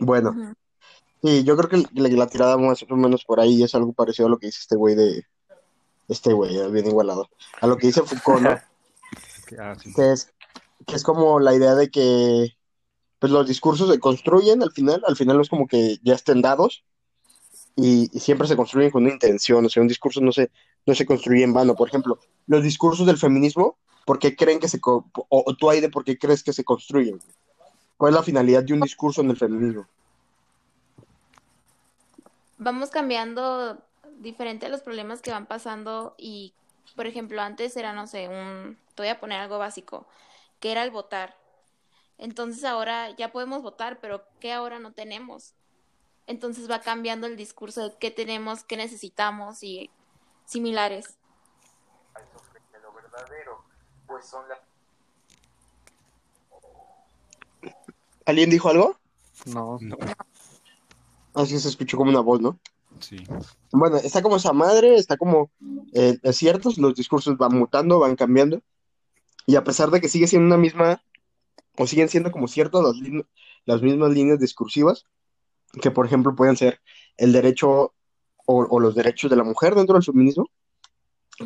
Bueno, sí, yo creo que la, la tirada más o menos por ahí es algo parecido a lo que dice este güey de, este güey, bien igualado, a lo que dice Foucault, ¿no? Ah, sí. que es, que es como la idea de que pues los discursos se construyen al final, al final no es como que ya estén dados y, y siempre se construyen con una intención, o sea, un discurso no se, no se construye en vano. Por ejemplo, los discursos del feminismo, ¿por qué creen que se, co- o, o tú, Aide, por qué crees que se construyen? ¿Cuál es la finalidad de un discurso en el feminismo? Vamos cambiando diferente a los problemas que van pasando y, por ejemplo, antes era, no sé, un, te voy a poner algo básico, que era el votar. Entonces ahora ya podemos votar, pero ¿qué ahora no tenemos? Entonces va cambiando el discurso de qué tenemos, qué necesitamos y similares. lo verdadero, pues son las ¿Alguien dijo algo? No, No, Así se escuchó como una voz, ¿no? sí. Bueno, está como esa madre, está como eh, es cierto, los discursos van mutando, van cambiando, y a pesar de que sigue siendo una misma, o siguen siendo como ciertas las, las mismas líneas discursivas, que por ejemplo pueden ser el derecho o, o los derechos de la mujer dentro del feminismo,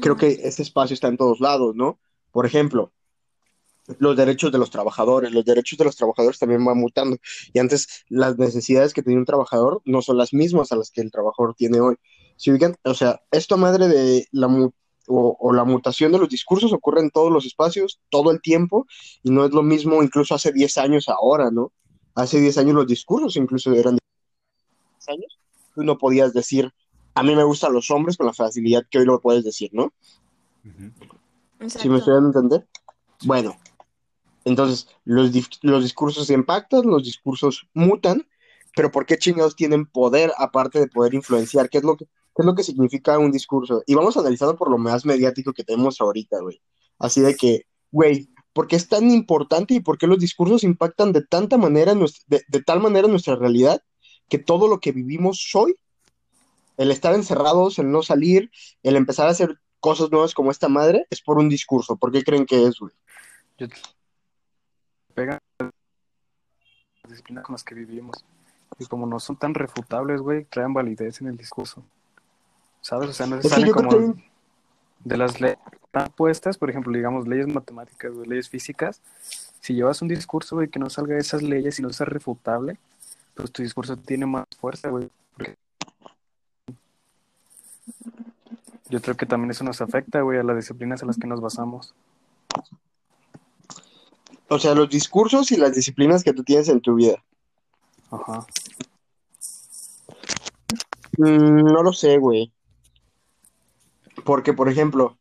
creo que ese espacio está en todos lados, ¿no? Por ejemplo, los derechos de los trabajadores, los derechos de los trabajadores también van mutando, y antes las necesidades que tenía un trabajador no son las mismas a las que el trabajador tiene hoy. Si ubican, o sea, esto madre de la o, o la mutación de los discursos ocurre en todos los espacios, todo el tiempo, y no es lo mismo incluso hace 10 años ahora, ¿no? Hace 10 años los discursos incluso eran 10 años, tú no podías decir, a mí me gustan los hombres con la facilidad que hoy lo puedes decir, ¿no? ¿Sí me estoy dando a entender? Bueno, entonces los, los discursos impactan, los discursos mutan, pero ¿por qué chingados tienen poder aparte de poder influenciar? ¿Qué es lo que, qué es lo que significa un discurso? Y vamos analizando por lo más mediático que tenemos ahorita, güey. Así de que, güey, ¿por qué es tan importante y por qué los discursos impactan de tanta manera, de, de tal manera nuestra realidad que todo lo que vivimos hoy, el estar encerrados, el no salir, el empezar a hacer cosas nuevas como esta madre, es por un discurso. ¿Por qué creen que es, güey? yo pegan las disciplinas con las que vivimos. Y como no son tan refutables, güey, traen validez en el discurso. ¿Sabes? O sea, no se salen como que de las leyes tan puestas, por ejemplo, digamos, leyes matemáticas o leyes físicas. Si llevas un discurso, güey, que no salga de esas leyes y no sea refutable, pues tu discurso tiene más fuerza, güey. Porque- Yo creo que también eso nos afecta, güey, a las disciplinas en las que nos basamos. O sea, los discursos y las disciplinas que tú tienes en tu vida. Ajá. Mm, no lo sé, güey. Porque, por ejemplo,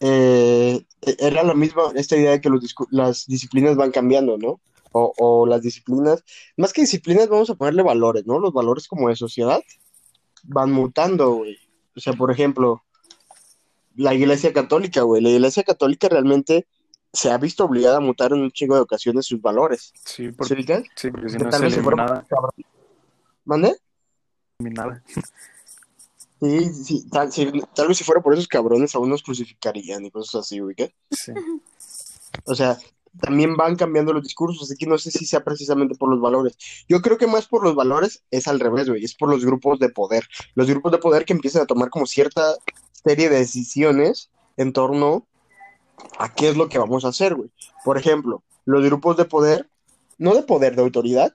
eh, era la misma, esta idea de que los las disciplinas van cambiando, ¿no? O, o las disciplinas, más que disciplinas, vamos a ponerle valores, ¿no? Los valores como de sociedad van mutando, güey. O sea, por ejemplo, la Iglesia Católica, güey. La Iglesia Católica realmente se ha visto obligada a mutar en un chingo de ocasiones sus valores. Sí, ¿Se porque, ubican? sí, porque si no tal eliminada. por- ¿Mande? eliminada. Sí, sí, tal, sí, tal vez si fuera por esos cabrones aún nos crucificarían y cosas así, güey. ¿qué? Sí. O sea, también van cambiando los discursos, así que no sé si sea precisamente por los valores. Yo creo que más por los valores es al revés, güey, es por los grupos de poder. Los grupos de poder que empiezan a tomar como cierta serie de decisiones en torno a qué es lo que vamos a hacer, güey. Por ejemplo, los grupos de poder, no de poder, de autoridad,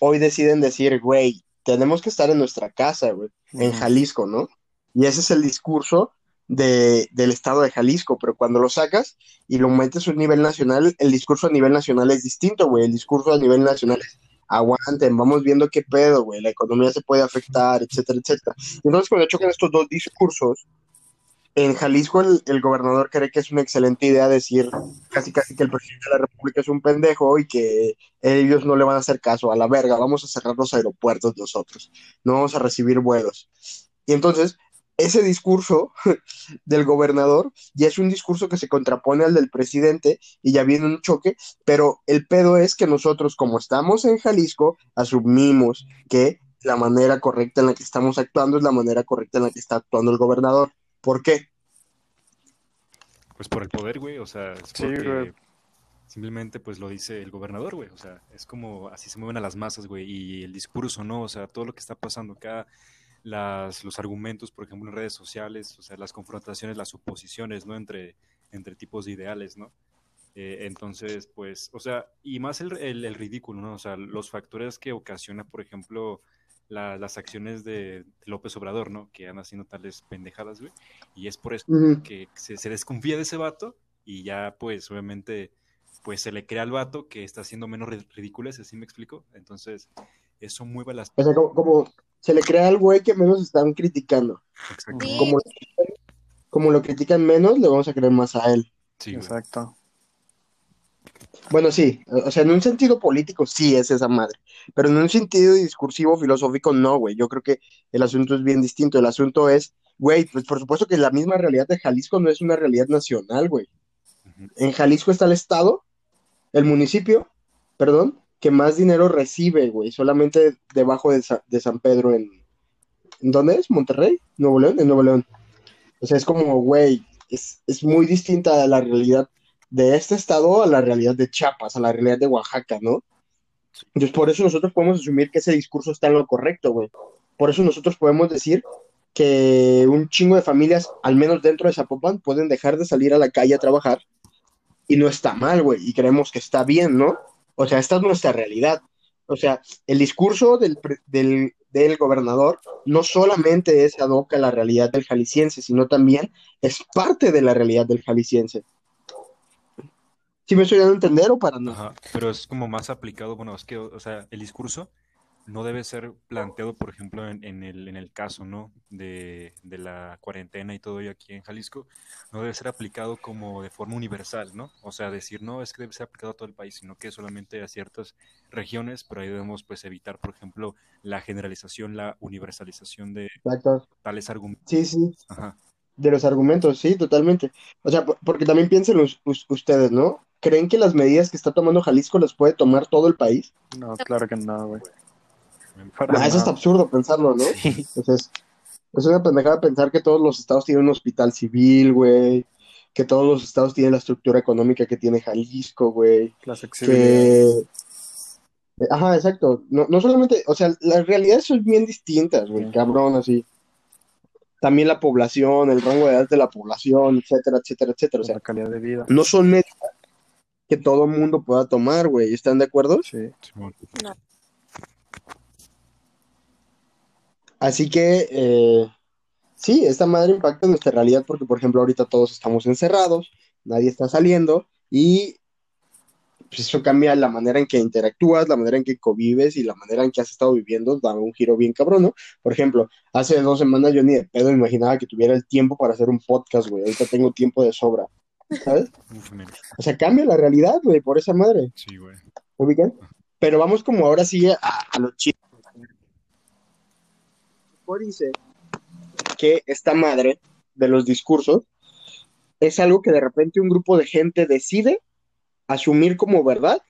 hoy deciden decir, güey, tenemos que estar en nuestra casa, güey en. Jalisco, ¿no? Y ese es el discurso de, del estado de Jalisco, pero cuando lo sacas y lo metes a un nivel nacional, el discurso a nivel nacional es distinto, güey. El discurso a nivel nacional es, aguanten, vamos viendo qué pedo, güey, la economía se puede afectar, etcétera, etcétera. Y entonces cuando chocan estos dos discursos, en Jalisco el, gobernador cree que es una excelente idea decir casi casi que el presidente de la República es un pendejo y que ellos no le van a hacer caso a la verga, vamos a cerrar los aeropuertos nosotros, no vamos a recibir vuelos. Y entonces, ese discurso del gobernador ya es un discurso que se contrapone al del presidente y ya viene un choque, pero el pedo es que nosotros, como estamos en Jalisco, asumimos que la manera correcta en la que estamos actuando es la manera correcta en la que está actuando el gobernador. ¿Por qué? Pues por el poder, güey, o sea, es Sí, güey. Simplemente pues lo dice el gobernador, güey. O sea, es como así se mueven a las masas, güey. Y el discurso, ¿no? O sea, todo lo que está pasando acá, las, los argumentos, por ejemplo, en redes sociales, o sea, las confrontaciones, las oposiciones, ¿no? Entre, entre tipos de ideales, ¿no? Eh, entonces, pues, o sea, y más el, el, el ridículo, ¿no? O sea, los factores que ocasiona, por ejemplo, la- las acciones de López Obrador, ¿no? Que han haciendo tales pendejadas, güey. Y es por eso que se, se desconfía de ese vato y ya, pues, obviamente, pues se le crea al vato que está haciendo menos ri- ridículas, ¿así me explico? Entonces, eso mueve las... O sea, como, como se le crea al güey que menos están criticando. Exacto. Sí. Como, como lo critican menos, le vamos a creer más a él. Sí, güey. Bueno, sí, o sea, en un sentido político sí es esa madre, pero en un sentido discursivo, filosófico, no, güey. Yo creo que el asunto es bien distinto. El asunto es, güey, pues por supuesto que la misma realidad de Jalisco no es una realidad nacional, güey. En Jalisco está el estado, el municipio, perdón, que más dinero recibe, güey, solamente debajo de, Sa- de San Pedro en... ¿En dónde es? ¿Monterrey? ¿Nuevo León? En Nuevo León. O sea, es como, güey, es, es muy distinta a la realidad de este estado a la realidad de Chiapas, a la realidad de Oaxaca, ¿no? Entonces, por eso nosotros podemos asumir que ese discurso está en lo correcto, güey. Por eso nosotros podemos decir que un chingo de familias, al menos dentro de Zapopan, pueden dejar de salir a la calle a trabajar y no está mal, güey, y creemos que está bien, ¿no? O sea, esta es nuestra realidad. O sea, el discurso del, del, del gobernador no solamente es ad hoc a la realidad del jalisciense, sino también es parte de la realidad del jalisciense. ¿Sí me estoy dando a entender o para no? Ajá, pero es como más aplicado, bueno, es que, o sea, el discurso no debe ser planteado, por ejemplo, en, en el, en el caso, ¿no? De, de la cuarentena y todo ello aquí en Jalisco, no debe ser aplicado como de forma universal, ¿no? O sea, decir, no, es que debe ser aplicado a todo el país, sino que solamente a ciertas regiones, pero ahí debemos, pues, evitar, por ejemplo, la generalización, la universalización de Exacto. tales argumentos. Sí, sí, Ajá, de los argumentos, sí, totalmente. O sea, por- porque también piensen us- us- ustedes, ¿no? ¿Creen que las medidas que está tomando Jalisco las puede tomar todo el país? No, claro que no, güey. Para eso está nada. absurdo pensarlo, ¿no? Sí. O sea, es, es una pendejada pensar que todos los estados tienen un hospital civil, güey, que todos los estados tienen la estructura económica que tiene Jalisco, güey, Las accesibilidades. que... Ajá, exacto. No, no solamente, o sea, las realidades son bien distintas, güey, Sí. cabrón, así. También la población, el rango de edad de la población, etcétera, etcétera, etcétera. O sea, la calidad de vida. no son medidas que todo mundo pueda tomar, güey. ¿Están de acuerdo? Sí. Simón. Así que, eh, sí, esta madre impacta en nuestra realidad porque, por ejemplo, ahorita todos estamos encerrados, nadie está saliendo y pues, eso cambia la manera en que interactúas, la manera en que convives y la manera en que has estado viviendo, da un giro bien cabrón, ¿no? Por ejemplo, hace dos semanas yo ni de pedo imaginaba que tuviera el tiempo para hacer un podcast, güey. Ahorita tengo tiempo de sobra, ¿sabes? Uf. O sea, cambia la realidad, güey, por esa madre. Sí, güey. ¿Me ubican? Pero vamos como ahora sí a, a los chistes. dice que esta madre de los discursos es algo que de repente un grupo de gente decide asumir como verdad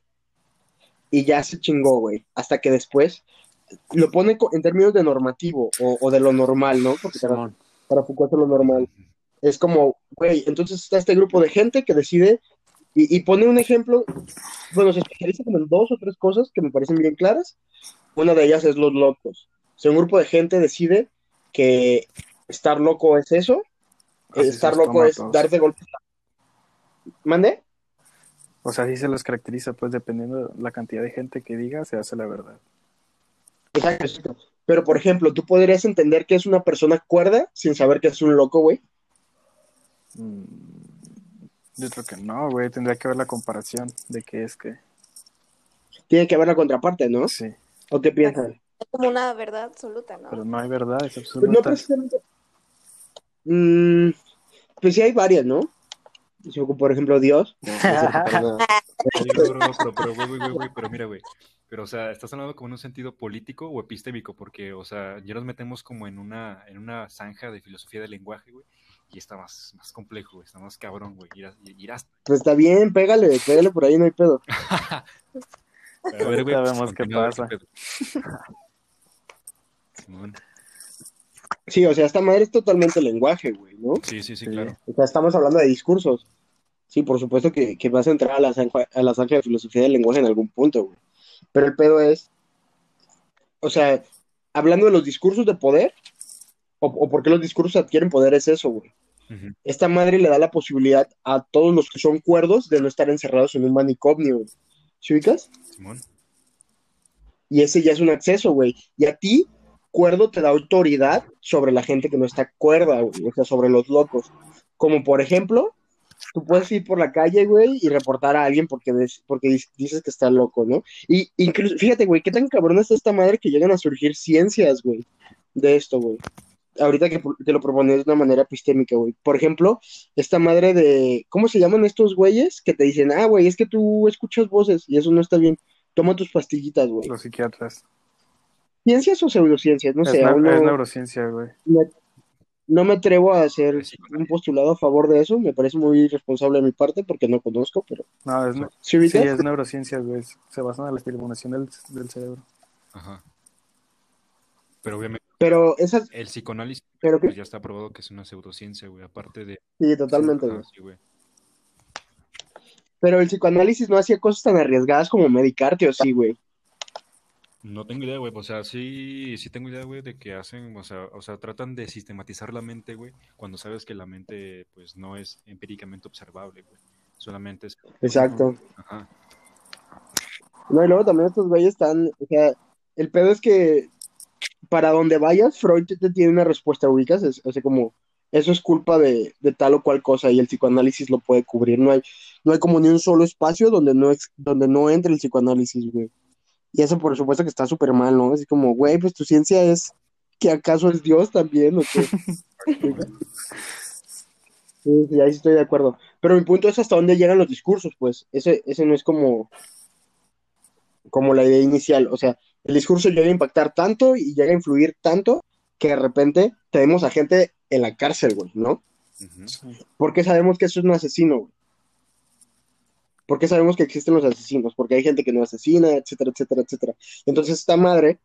y ya se chingó, güey. Hasta que después lo pone en términos de normativo o, o de lo normal, ¿no? Porque para, para Foucault es lo normal. Es como, güey, entonces está este grupo de gente que decide y, y pone un ejemplo, bueno, se especializa como en dos o tres cosas que me parecen bien claras. Una de ellas es los locos. O sea, un grupo de gente decide que estar loco es eso, Así estar loco es todos. dar de golpe. ¿Mande? O sea, así se los caracteriza, pues dependiendo de la cantidad de gente que diga, se hace la verdad. Exacto, exacto. Pero, por ejemplo, tú podrías entender que es una persona cuerda sin saber que es un loco, güey. Mm, Yo creo que no, güey. Tendría que ver la comparación de qué es que. Tiene que haber la contraparte, ¿no? Sí, ¿O qué piensan? Es como una verdad absoluta, ¿no? pero no hay verdad, es Pues absoluta. no precisamente. Mm, pues sí hay varias, ¿no? Como, Por ejemplo, Dios. No, no pero, pero, güey, güey, pero mira, güey. Pero, o sea, estás hablando como en un sentido político o epistémico, porque, o sea, ya nos metemos como en una, en una zanja de filosofía del lenguaje, güey, y está más, más complejo, güey, está más cabrón, güey. Irás, irás. Pues está bien, pégale, pégale por ahí, no hay pedo. A ver, güey, Ya pues, vemos qué pasa. Simón. Sí, o sea, esta madre es totalmente lenguaje, güey, ¿no? Sí, sí, sí, claro. O sea, estamos hablando de discursos. Sí, por supuesto que, que vas a entrar a la, zanja, a la zanja de filosofía del lenguaje en algún punto, güey. Pero el pedo es, o sea, hablando de los discursos de poder, o, o por qué los discursos adquieren poder, es eso, güey. Esta madre le da la posibilidad a todos los que son cuerdos de no estar encerrados en un manicomio, güey. ¿Sí ubicas? Simón. Y ese ya es un acceso, güey. Y a ti, cuerdo te da autoridad sobre la gente que no está cuerda, güey. O sea, sobre los locos. Como por ejemplo, tú puedes ir por la calle, güey, y reportar a alguien porque, porque dices que está loco, ¿no? Y incluso, fíjate, güey, qué tan cabrón está esta madre que llegan a surgir ciencias, güey, de esto, güey. Ahorita que te lo propones de una manera epistémica, güey. Por ejemplo, esta madre de, ¿cómo se llaman estos güeyes? Que te dicen, ah, güey, es que tú escuchas voces y eso no está bien. Toma tus pastillitas, güey. Los psiquiatras. ¿Ciencias o pseudociencias? No es, sé, aún no, es neurociencia, güey. me- no me atrevo a hacer un postulado a favor de eso. Me parece muy irresponsable de mi parte porque no conozco, pero... No, es, ne- ¿Sí sí, es neurociencia, güey. Se basan en la estimulación del, del cerebro. Ajá. Pero obviamente Pero esas... el psicoanálisis pues, ya está probado que es una pseudociencia, güey. Aparte de... Sí, totalmente, Ajá, güey. sí, güey. Pero el psicoanálisis no hacía cosas tan arriesgadas como medicarte, ¿o sí, güey? No tengo idea, güey. O sea, sí, sí tengo idea, güey, de que hacen, o sea, o sea, tratan de sistematizar la mente, güey, cuando sabes que la mente, pues, no es empíricamente observable, güey. Solamente es... Exacto. Ajá. No, y luego también estos güeyes están... O sea, el pedo es que para donde vayas, Freud te, tiene una respuesta, ubicas. Es, o sea, como... Eso es culpa de, de tal o cual cosa y el psicoanálisis lo puede cubrir. No hay, no hay como ni un solo espacio donde no, ex- donde no entre el psicoanálisis, güey. Y eso por supuesto que está súper mal, ¿no? Así como, güey, pues tu ciencia es que acaso es Dios también, ¿o qué? Sí, sí, ahí sí estoy de acuerdo. Pero mi punto es hasta dónde llegan los discursos, pues. Ese, ese no es como, como la idea inicial. O sea, el discurso llega a impactar tanto y llega a influir tanto que de repente tenemos a gente en la cárcel, güey, ¿no? Ujú. Sí. ¿Por qué sabemos que eso es un asesino, güey? ¿Por qué sabemos que existen los asesinos? Porque hay gente que no asesina, etcétera, etcétera, etcétera. Entonces esta madre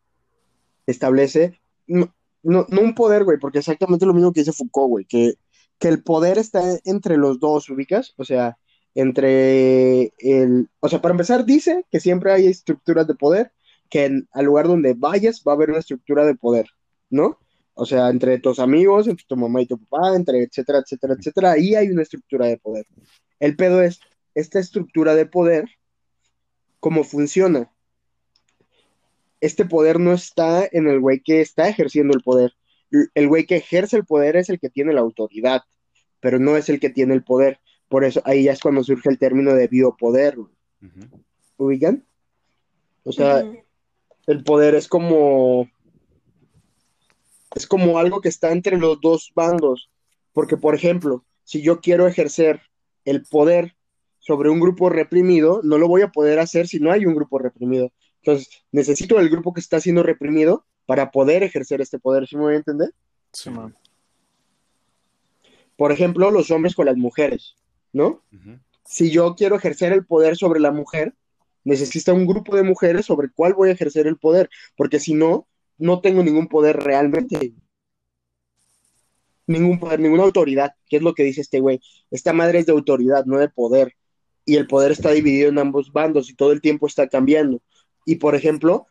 establece, no, no, un poder, güey, porque exactamente lo mismo que dice Foucault, güey, que, que el poder está entre los dos, ¿ubicas? O sea, entre el... O sea, para empezar, dice que siempre hay estructuras de poder, que en- al lugar donde vayas va a haber una estructura de poder, ¿no? O sea, entre tus amigos, entre tu mamá y tu papá, entre etcétera, etcétera, etcétera, ahí hay una estructura de poder. El pedo es, esta estructura de poder, ¿cómo funciona? Este poder no está en el güey que está ejerciendo el poder. El güey que ejerce el poder es el que tiene la autoridad, pero no es el que tiene el poder. Por eso ahí ya es cuando surge el término de biopoder. Ujú. ¿ubican? O sea, el poder es como es como algo que está entre los dos bandos, porque por ejemplo, si yo quiero ejercer el poder sobre un grupo reprimido, no lo voy a poder hacer si no hay un grupo reprimido. Entonces, necesito el grupo que está siendo reprimido para poder ejercer este poder, ¿sí me voy a entender? Sí, man. Por ejemplo, los hombres con las mujeres, ¿no? Si yo quiero ejercer el poder sobre la mujer, necesita un grupo de mujeres sobre cuál voy a ejercer el poder, porque si no, no tengo ningún poder realmente. Ningún poder, ninguna autoridad, que es lo que dice este güey. Esta madre es de autoridad, no de poder. Y el poder está dividido en ambos bandos y todo el tiempo está cambiando. Y por ejemplo,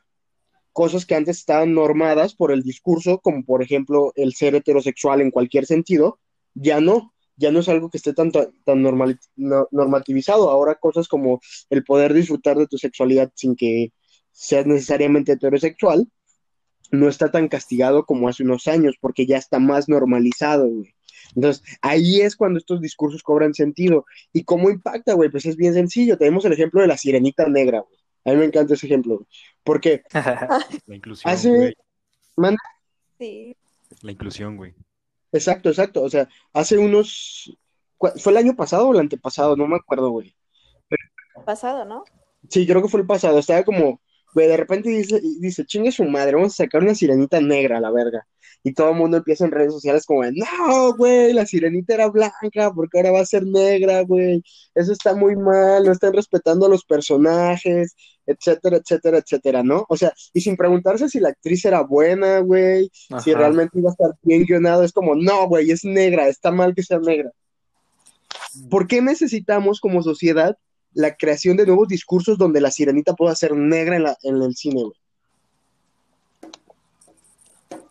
cosas que antes estaban normadas por el discurso, como por ejemplo el ser heterosexual en cualquier sentido, ya no, ya no es algo que esté tan, tan normal, no- normativizado. Ahora cosas como el poder disfrutar de tu sexualidad sin que seas necesariamente heterosexual, no está tan castigado como hace unos años, porque ya está más normalizado, güey. Entonces, ahí es cuando estos discursos cobran sentido. ¿Y cómo impacta, güey? Pues es bien sencillo. Tenemos el ejemplo de la sirenita negra, güey. A mí me encanta ese ejemplo, güey. Porque La inclusión, hace... güey. Manda- Sí. La inclusión, güey. Exacto, exacto. O sea, hace unos... ¿cu- ¿Fue el año pasado o el antepasado? No me acuerdo, güey. Pasado, ¿no? Sí, creo que fue el pasado. Estaba como, güey, de repente dice, dice, chingue su madre, vamos a sacar una sirenita negra a la verga. Y todo el mundo empieza en redes sociales como, no, güey, la sirenita era blanca, porque ahora va a ser negra, güey. Eso está muy mal, no están respetando a los personajes, etcétera, etcétera, etcétera, ¿no? O sea, y sin preguntarse si la actriz era buena, güey, si realmente iba a estar bien guionado, es como, no, güey, es negra, está mal que sea negra. ¿por qué necesitamos como sociedad la creación de nuevos discursos donde la sirenita pueda ser negra en, la- en el cine, güey?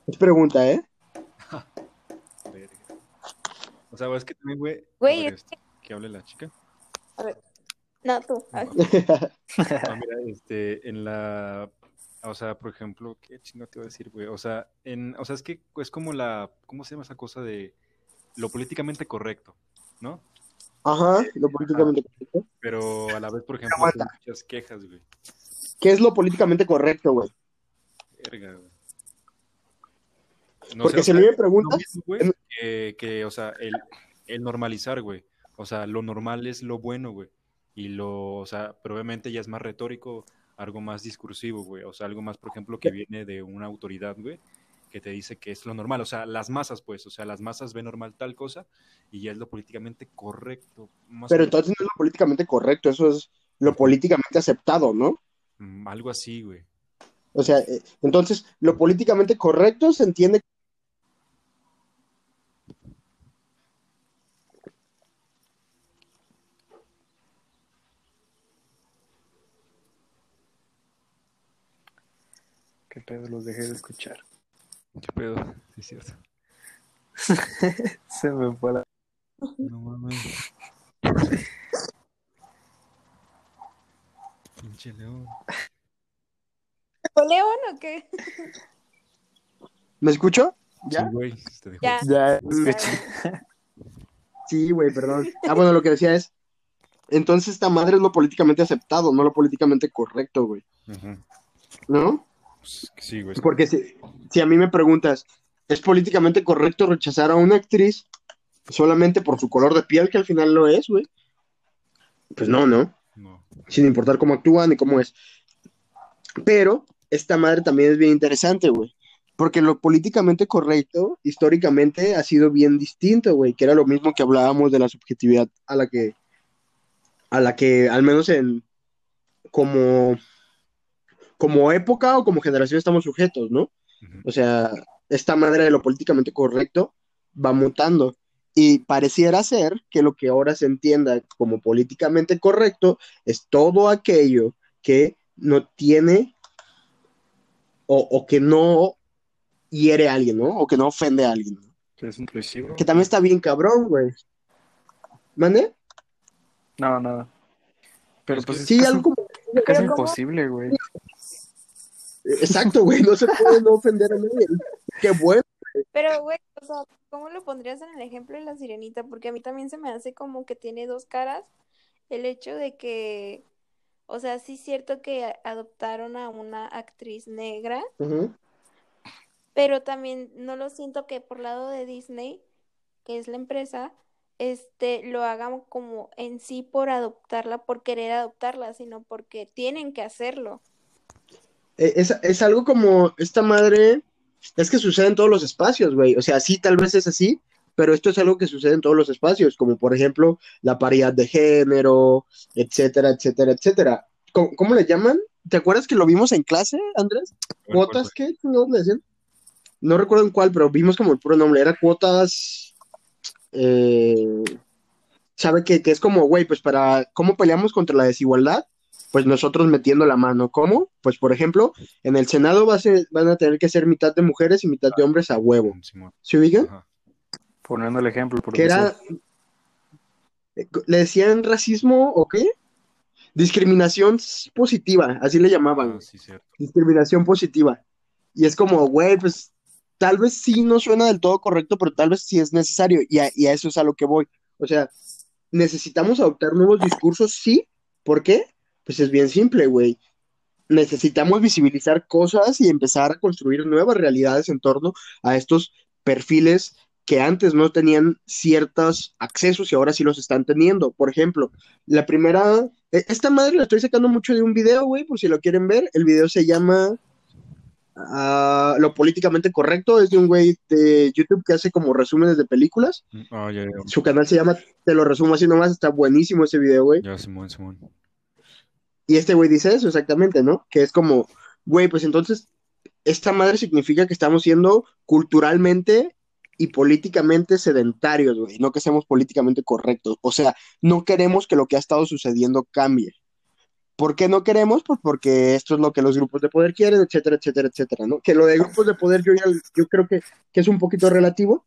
Es pregunta, ¿eh? O sea, es que también, güey. a Güey, ver, este, que hable la chica. No, tú. a ver. Ah, mira, este, en la, o sea, por ejemplo, ¿qué chingo te iba a decir, güey? O sea, en, o sea, es que es como la, ¿cómo se llama esa cosa de lo políticamente correcto, ¿no? Ajá, lo políticamente correcto. Pero a la vez, por ejemplo, hay muchas quejas, güey. ¿Qué es lo políticamente correcto, güey? Verga, güey. No Porque sé, si me preguntas, güey, en- que, que, o sea, el, el normalizar, güey. O sea, lo normal es lo bueno, güey. Y lo, o sea, pero obviamente ya es más retórico, algo más discursivo, güey. O sea, algo más, por ejemplo, que viene de una autoridad, güey, que te dice que es lo normal. O sea, las masas, pues, o sea, las masas ven normal tal cosa y ya es lo políticamente correcto. Más pero entonces no es lo políticamente correcto, eso es lo políticamente aceptado, ¿no? mm, algo así, güey. O sea, eh, entonces lo políticamente correcto se entiende Qué pedo, los dejé de escuchar. ¿Qué pedo? Sí, es cierto. Se me fue la... No mames. Pinche león. ¿O León o qué? ¿Me escucho? Sí, ¿Ya? güey, te dejó. Ya. Ya, Sí, güey, perdón. Ah, bueno, lo que decía es, entonces esta madre es lo políticamente aceptado, no lo políticamente correcto, güey. ¿no? Pues, sí, güey. Porque si, si a mí me preguntas, ¿es políticamente correcto rechazar a una actriz solamente por su color de piel, que al final lo es, güey? Pues no, ¿no? No. Sin importar cómo actúa ni cómo es. Pero esta madre también es bien interesante, güey. Porque lo políticamente correcto, históricamente, ha sido bien distinto, güey. Que era lo mismo que hablábamos de la subjetividad a la que, a la que, al menos en, como, como época o como generación estamos sujetos, ¿no? O sea, esta madre de lo políticamente correcto va mutando. Y pareciera ser que lo que ahora se entienda como políticamente correcto es todo aquello que no tiene o, o que no hiere a alguien, ¿no? O que no ofende a alguien. ¿no? Es inclusivo. Que también está bien cabrón, güey. ¿Mande? No, nada. Pero Es pues que- es Sí, casi, algo como... imposible, güey. Exacto, güey, no se puede no ofender a nadie. Qué bueno. Pero, güey, o sea, ¿cómo lo pondrías en el ejemplo de la sirenita? Porque a mí también se me hace como que tiene dos caras el hecho de que, o sea, sí es cierto que adoptaron a una actriz negra, pero también no lo siento que por lado de Disney, que es la empresa, este, lo hagan como en sí por adoptarla, por querer adoptarla, sino porque tienen que hacerlo. Eh, Es, es algo como esta madre, es que sucede en todos los espacios, güey. O sea, sí, tal vez es así, pero esto es algo que sucede en todos los espacios, como por ejemplo la paridad de género, etcétera, etcétera, etcétera. ¿Cómo, cómo le llaman? ¿Te acuerdas que lo vimos en clase, Andrés? ¿Cuotas qué? ¿No le decían? No recuerdo en cuál, pero vimos como el puro nombre. Era cuotas. eh, ¿sabe qué? Que es como, güey, pues para. ¿Cómo peleamos contra la desigualdad? Pues nosotros metiendo la mano. ¿Cómo? Pues por ejemplo, en el Senado va a ser- van a tener que ser mitad de mujeres y mitad de hombres a huevo. ¿Se ubican? Ajá. Poniendo el ejemplo, porque Que era. eh, ¿Le decían racismo o qué? Discriminación positiva, así le llamaban. Ah, sí, cierto. discriminación positiva. Y es como, güey, pues tal vez sí no suena del todo correcto, pero tal vez sí es necesario. Y a, y a eso es a lo que voy. O sea, necesitamos adoptar nuevos discursos, sí. ¿Por qué? Pues es bien simple, güey. Necesitamos visibilizar cosas y empezar a construir nuevas realidades en torno a estos perfiles que antes no tenían ciertos accesos y ahora sí los están teniendo. Por ejemplo, la primera, e- esta madre la estoy sacando mucho de un video, güey, por si lo quieren ver. El video se llama ah, Lo políticamente correcto, es de un güey de YouTube que hace como resúmenes de películas. Ah, ya, ya, Su canal se llama Te lo resumo así nomás, está buenísimo ese video, güey. ya, Simón, Simón. Y este güey dice eso exactamente, ¿no? Que es como, güey, pues entonces, esta madre significa que estamos siendo culturalmente y políticamente sedentarios, güey, no que seamos políticamente correctos. O sea, no queremos que lo que ha estado sucediendo cambie. ¿Por qué no queremos? Pues porque esto es lo que los grupos de poder quieren, etcétera, etcétera, etcétera, ¿no? Que lo de grupos de poder yo, yo creo que, que es un poquito relativo,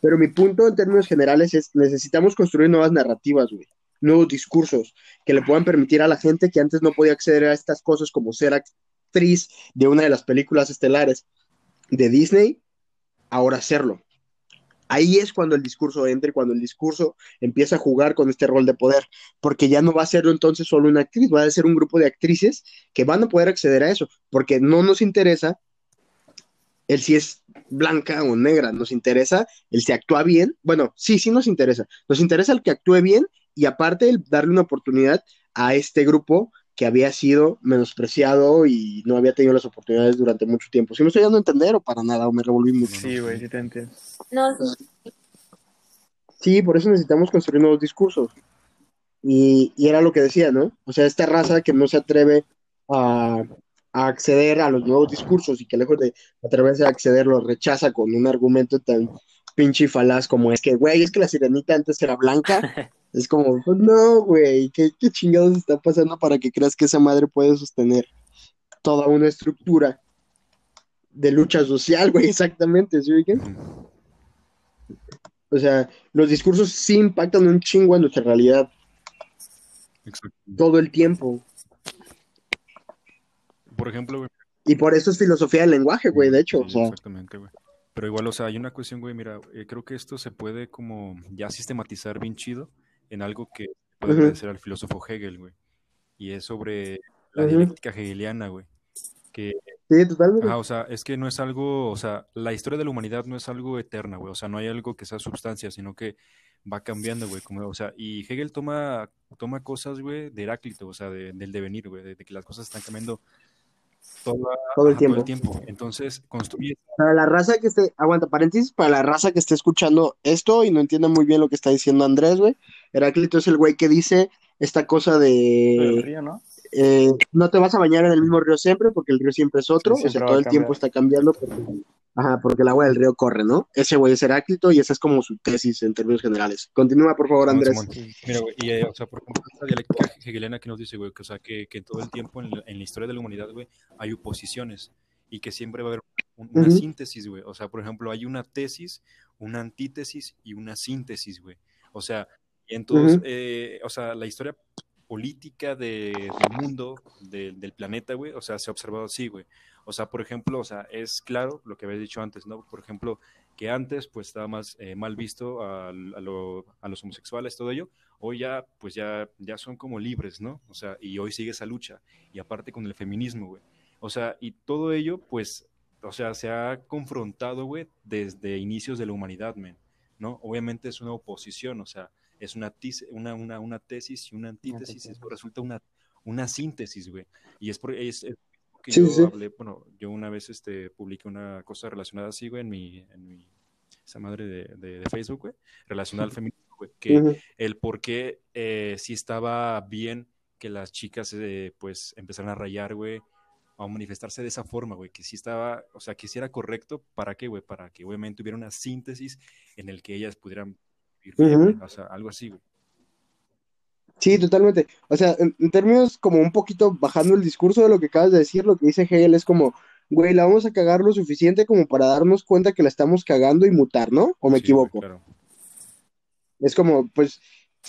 pero mi punto en términos generales es necesitamos construir nuevas narrativas, güey, nuevos discursos que le puedan permitir a la gente que antes no podía acceder a estas cosas como ser actriz de una de las películas estelares de Disney, ahora hacerlo. Ahí es cuando el discurso entra y cuando el discurso empieza a jugar con este rol de poder, porque ya no va a ser entonces solo una actriz, va a ser un grupo de actrices que van a poder acceder a eso, porque no nos interesa el si es blanca o negra, nos interesa el si actúa bien, bueno, sí, sí nos interesa, nos interesa el que actúe bien y aparte el darle una oportunidad a este grupo que había sido menospreciado y no había tenido las oportunidades durante mucho tiempo. ¿Sí me estoy dando a entender o para nada? ¿O me revolví mucho? Sí, güey, sí te entiendo. No, sí. Sí, por eso necesitamos construir nuevos discursos. Y, y era lo que decía, ¿no? O sea, esta raza que no se atreve a, a acceder a los nuevos discursos y que lejos de atreverse a acceder los rechaza con un argumento tan pinche y falaz como es que, güey, es que la sirenita antes era blanca. Es como, pues no, güey, ¿qué, qué chingados está pasando para que creas que esa madre puede sostener toda una estructura de lucha social, güey, exactamente, ¿sí? Ujú. O sea, los discursos sí impactan un chingo en nuestra realidad Exacto. todo el tiempo. Por ejemplo, güey, Y por eso es filosofía del lenguaje, güey, de hecho. Sí, O sea, exactamente, güey. Pero igual, o sea, hay una cuestión, güey, mira, eh, creo que esto se puede como ya sistematizar bien chido en algo que puede Ujú. agradecer al filósofo Hegel, güey. Y es sobre la Ujú. dialéctica hegeliana, güey. Que, sí, totalmente. ajá, o sea, es que no es algo, o sea, la historia de la humanidad no es algo eterna, güey. O sea, no hay algo que sea sustancia, sino que va cambiando, güey. Como, o sea, y Hegel toma, toma cosas, güey, de Heráclito, o sea, de- del devenir, güey, de, de que las cosas están cambiando toda- Todo el ajá, tiempo. tiempo. Entonces, construye Para la raza que esté, aguanta paréntesis, para la raza que esté escuchando esto y no entienda muy bien lo que está diciendo Andrés, güey. Heráclito es el güey que dice esta cosa El de río, ¿no? eh, no te vas a bañar en el mismo río siempre porque el río siempre es otro, Sí, o sea, todo el tiempo está cambiando porque, ajá, porque el agua del río corre, ¿no? Ese güey es Heráclito y esa es como su tesis en términos generales. Continúa, por favor, Andrés. Mira, güey, y, eh, o sea, por ejemplo, esta dialéctica hegeliana que nos dice, güey, que, o sea, que, que todo el tiempo en la, en la historia de la humanidad, güey, hay oposiciones y que siempre va a haber un- una síntesis, güey. O sea, por ejemplo, hay una tesis, una antítesis y una síntesis, güey. O sea, y entonces, eh, o sea, la historia política de- del mundo, de- del planeta, güey, o sea, se ha observado así, güey. O sea, por ejemplo, o sea, es claro lo que habéis dicho antes, ¿no? Por ejemplo, que antes pues estaba más eh, mal visto a, lo- a los homosexuales, todo ello, hoy ya pues ya, ya son como libres, ¿no? O sea, y hoy sigue esa lucha, y aparte con el feminismo, güey. O sea, y todo ello pues, o sea, se ha confrontado, güey, desde inicios de la humanidad, men, ¿no? Obviamente es una oposición, o sea, es una, tis- una, una, una tesis y una antítesis, antítesis. eso resulta una, una síntesis, güey. Y es, por, es, es que Sí, yo sí. hablé, bueno, yo una vez este, publiqué una cosa relacionada así, güey, en mi, en mi, esa madre de, de, de Facebook, güey, relacionada al feminismo, güey, que el por qué eh, sí estaba bien que las chicas, eh, pues, empezaran a rayar, güey, a manifestarse de esa forma, güey, que sí estaba, o sea, que sí era correcto, ¿para qué, güey? Para que obviamente hubiera una síntesis en el que ellas pudieran vivir güey, o sea, algo así, güey. Sí, totalmente. O sea, en, en términos como un poquito bajando el discurso de lo que acabas de decir, lo que dice Hegel es como, güey, la vamos a cagar lo suficiente como para darnos cuenta que la estamos cagando y mutar, ¿no? ¿O me Sí, equivoco? claro. Es como, pues,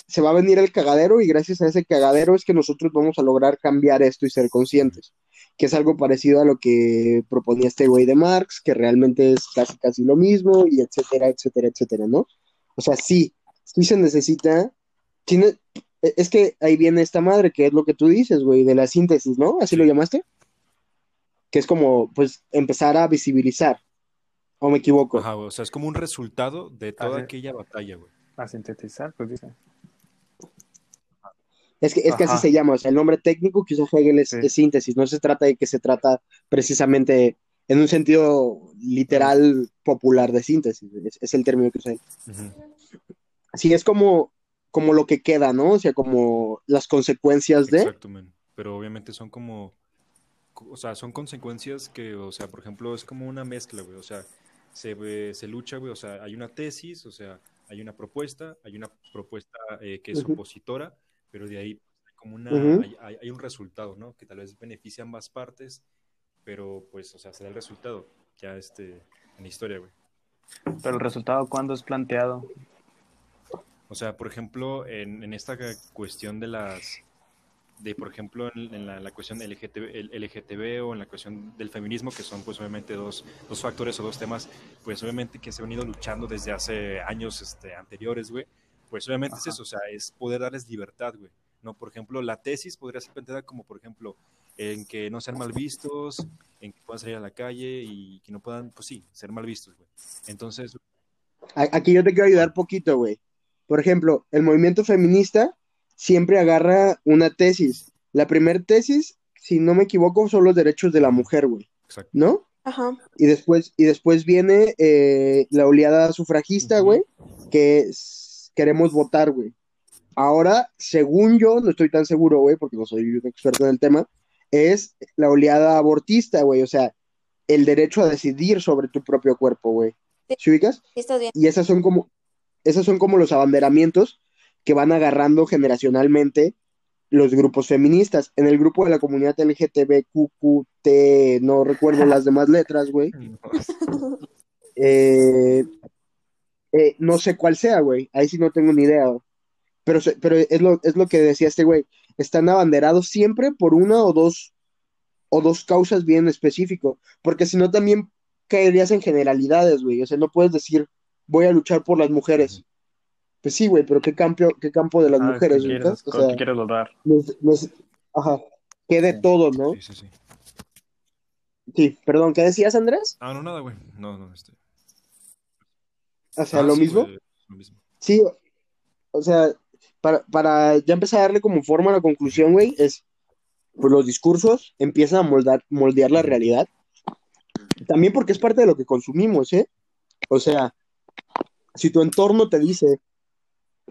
se va a venir el cagadero y gracias a ese cagadero es que nosotros vamos a lograr cambiar esto y ser conscientes. Que es algo parecido a lo que proponía este güey de Marx, que realmente es casi, casi lo mismo y etcétera, etcétera, etcétera, ¿no? O sea, sí, sí se necesita, sí es que ahí viene esta madre, que es lo que tú dices, güey, de la síntesis, ¿no? ¿Así Sí. lo llamaste? Que es como, pues, empezar a visibilizar. ¿O me equivoco? Ajá, güey, o sea, es como un resultado de toda aquella batalla, güey. A sintetizar, pues dice. Es que, es que así se llama, o sea, el nombre técnico que usa Hegel es, Sí. es síntesis, no se trata de que se trata precisamente en un sentido literal popular de síntesis, es, es el término que usa él. Así es como, como lo que queda, ¿no? O sea, como las consecuencias de... Exacto, men. Pero obviamente son como, o sea, son consecuencias que, o sea, por ejemplo, es como una mezcla, güey. O sea, se, se lucha, güey, o sea, hay una tesis, o sea, hay una propuesta, hay una propuesta eh, que es opositora, pero de ahí hay como una, hay, hay- hay un resultado, ¿no? Que tal vez beneficia a ambas partes, pero pues, o sea, se da el resultado ya este, en la historia, güey. Pero el resultado, ¿cuándo es planteado? O sea, por ejemplo, en, en esta cuestión de las, de por ejemplo, en, en la, la cuestión LGTB, el LGTB o en la cuestión del feminismo, que son pues obviamente dos, dos factores o dos temas, pues obviamente que se han venido luchando desde hace años este, anteriores, güey. Pues obviamente es eso, o sea, es poder darles libertad, güey. No, por ejemplo, la tesis podría ser planteada como, por ejemplo, en que no sean mal vistos, en que puedan salir a la calle y que no puedan, pues sí, ser mal vistos, güey. Entonces, Aquí yo te quiero ayudar poquito, güey. Por ejemplo, el movimiento feminista siempre agarra una tesis. La primera tesis, si no me equivoco, son los derechos de la mujer, güey, exacto. ¿no? Ajá. Y después, y después viene eh, la oleada sufragista, güey, que es- queremos votar, güey. Ahora, según yo, no estoy tan seguro, güey, porque no soy un experto en el tema, es la oleada abortista, güey, o sea, el derecho a decidir sobre tu propio cuerpo, güey. Sí. ¿Sí ubicas? Sí, estás bien. Y esas son como, esos son como los abanderamientos que van agarrando generacionalmente los grupos feministas. En el grupo de la comunidad LGTBQQT, no recuerdo las demás letras, güey. Eh, eh, no sé cuál sea, güey. Ahí sí no tengo ni idea. Pero, pero es lo, es lo que decía este güey. Están abanderados siempre por una o dos, o dos causas bien específicas. Porque si no, también caerías en generalidades, güey. O sea, no puedes decir, voy a luchar por las mujeres. Pues sí, güey, pero ¿qué campo, qué campo de las Ah, mujeres, ¿qué quieres, O sea, qué quieres lograr? ajá, que de Sí. todo, ¿no? Sí, sí, sí. Sí, perdón, ¿qué decías, Andrés? Ah, no, nada, güey. No, no, este. O sea, Ah, lo sí, mismo. lo mismo. Sí, o sea, para, para ya empezar a darle como forma a la conclusión, güey, es, pues los discursos empiezan a moldar, moldear la realidad. También porque es parte de lo que consumimos, ¿eh? O sea, si tu entorno te dice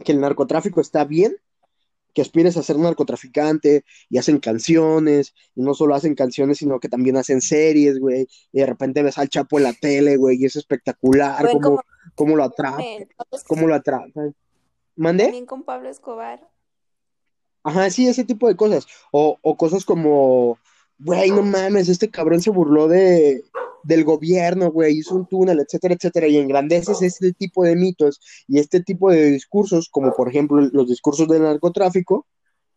que el narcotráfico está bien, que aspires a ser narcotraficante y hacen canciones, y no solo hacen canciones, sino que también hacen series, güey, y de repente ves al Chapo en la tele, güey, y es espectacular cómo, como cómo lo atrapa, cómo lo atrapa. ¿Mande? también con Pablo Escobar. Ajá, sí, ese tipo de cosas. O, o cosas como, güey, no mames, este cabrón se burló de, del gobierno, güey, hizo un túnel, etcétera, etcétera, y engrandeces este tipo de mitos y este tipo de discursos, como por ejemplo los discursos del narcotráfico,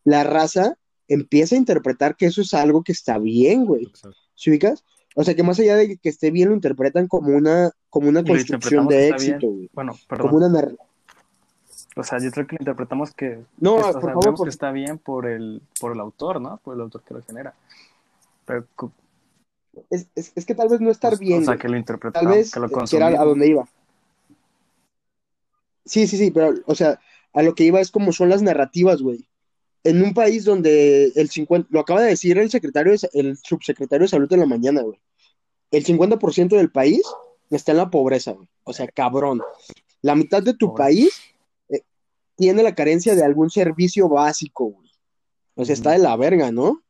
la raza empieza a interpretar que eso es algo que está bien, güey. ¿Sí ubicas? O sea, que más allá de que esté bien, lo interpretan como una, como una construcción de éxito, güey. Bueno, Como perdón. una nar- O sea, yo creo que lo interpretamos que, No, que- o por sea, favor, vemos por- que está bien por el, por el autor, ¿no? Por el autor que lo genera. Pero, es, es, es que tal vez no estar bien, sea, que lo Tal interpretamos, vez que lo que era a donde iba. Sí, sí, sí, pero, o sea, a lo que iba es como son las narrativas, güey. En un país donde el 50, lo acaba de decir el secretario, de el subsecretario de salud en la mañana, güey. El 50% del país está en la pobreza, güey. O sea, cabrón. La mitad de tu Pobre. país eh, tiene la carencia de algún servicio básico, güey. O sea, está de la verga, ¿no?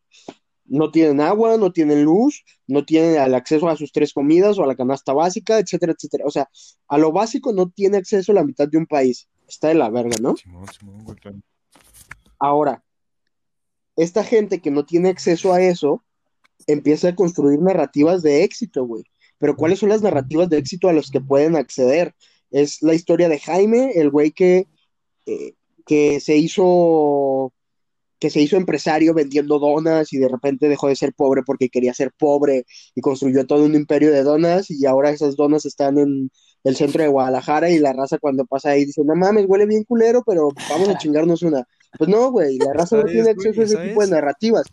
No tienen agua, no tienen luz, no tienen el acceso a sus tres comidas o a la canasta básica, etcétera, etcétera. O sea, a lo básico no tiene acceso la mitad de un país. Está de la verga, ¿no? Simón, Simón, güey, claro. Ahora, esta gente que no tiene acceso a eso empieza a construir narrativas de éxito, güey. Pero ¿cuáles son las narrativas de éxito a las que pueden acceder? Es la historia de Jaime, el güey que, eh, que se hizo que se hizo empresario vendiendo donas y de repente dejó de ser pobre porque quería ser pobre y construyó todo un imperio de donas y ahora esas donas están en el centro de Guadalajara y la raza cuando pasa ahí dice, no mames, huele bien culero, pero vamos a chingarnos una. Pues no, güey, la raza no tiene acceso a ese tipo de narrativas.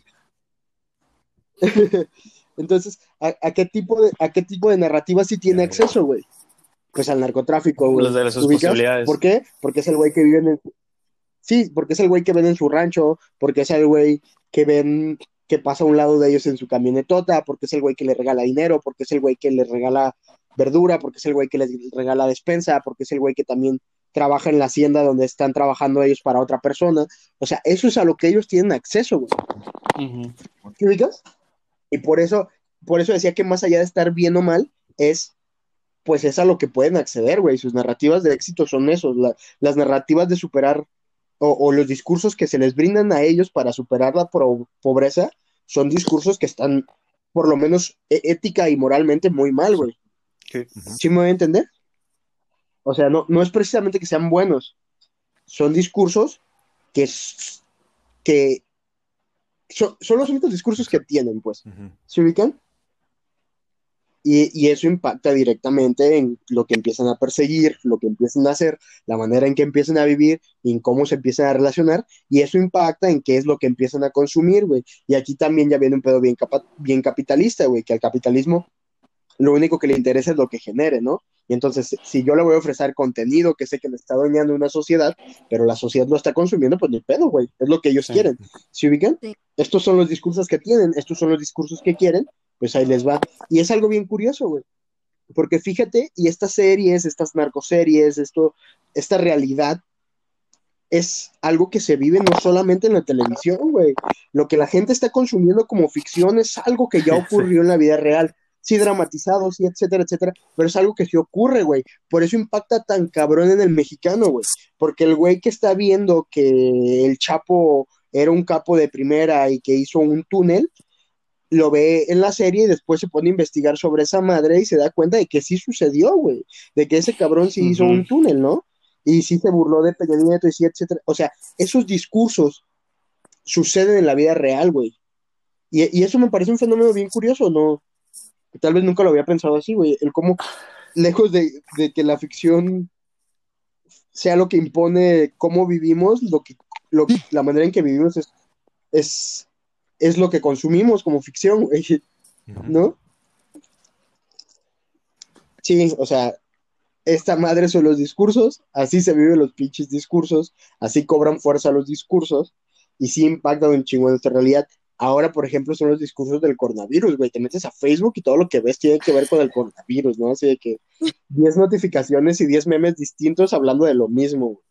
Entonces, ¿a, a qué tipo de, ¿a qué tipo de narrativas sí tiene acceso, güey? Pues al narcotráfico, güey. Los de posibilidades. ¿Por qué? Porque es el güey que vive en el... Sí, porque es el güey que ven en su rancho, porque es el güey que ven que pasa a un lado de ellos en su camionetota, porque es el güey que le regala dinero, porque es el güey que le regala verdura, porque es el güey que les regala despensa, porque es el güey que también trabaja en la hacienda donde están trabajando ellos para otra persona. O sea, eso es a lo que ellos tienen acceso, güey. ¿Sí ubicas? Y por eso, por eso decía que más allá de estar bien o mal, es pues es a lo que pueden acceder, güey. Sus narrativas de éxito son esos, la- las narrativas de superar o, o los discursos que se les brindan a ellos para superar la pro- pobreza son discursos que están, por lo menos e- ética y moralmente, muy mal, güey. Sí. ¿Sí me voy a entender? O sea, no, no es precisamente que sean buenos, son discursos que, que son, son los únicos discursos que tienen, pues. ¿Se ubican? Y, y eso impacta directamente en lo que empiezan a perseguir, lo que empiezan a hacer, la manera en que empiezan a vivir, y en cómo se empiezan a relacionar, y eso impacta en qué es lo que empiezan a consumir, güey. Y aquí también ya viene un pedo bien, capa- bien capitalista, güey, que al capitalismo lo único que le interesa es lo que genere, ¿no? Y entonces, si yo le voy a ofrecer contenido que sé que me está dañando una sociedad, pero la sociedad lo está consumiendo, pues ni pedo, güey. Es lo que ellos Sí. quieren. ¿Se ubican? Sí. Estos son los discursos que tienen, estos son los discursos que quieren, pues ahí les va. Y es algo bien curioso, güey. Porque fíjate, y estas series, estas narcoseries, esto, esta realidad es algo que se vive no solamente en la televisión, güey. Lo que la gente está consumiendo como ficción es algo que ya ocurrió en la vida real. Sí, dramatizado, sí, etcétera, etcétera, pero es algo que sí ocurre, güey. Por eso impacta tan cabrón en el mexicano, güey. Porque el güey que está viendo que el Chapo era un capo de primera y que hizo un túnel, lo ve en la serie y después se pone a investigar sobre esa madre y se da cuenta de que sí sucedió, güey. De que ese cabrón sí hizo un túnel, ¿no? Y sí se burló de Peña Nieto y sí, etcétera. O sea, esos discursos suceden en la vida real, güey. Y, y eso me parece un fenómeno bien curioso, ¿no? Tal vez nunca lo había pensado así, güey. El cómo, lejos de, de que la ficción sea lo que impone cómo vivimos, lo que, lo, la manera en que vivimos es, es, es lo que consumimos como ficción, güey. ¿no? Sí, o sea, esta madre son los discursos, así se viven los pinches discursos, así cobran fuerza los discursos, y sí impactan un chingo en nuestra realidad. Ahora, por ejemplo, son los discursos del coronavirus, güey. Te metes a Facebook y todo lo que ves tiene que ver con el coronavirus, ¿no? Así de que 10 notificaciones y 10 memes distintos hablando de lo mismo, güey.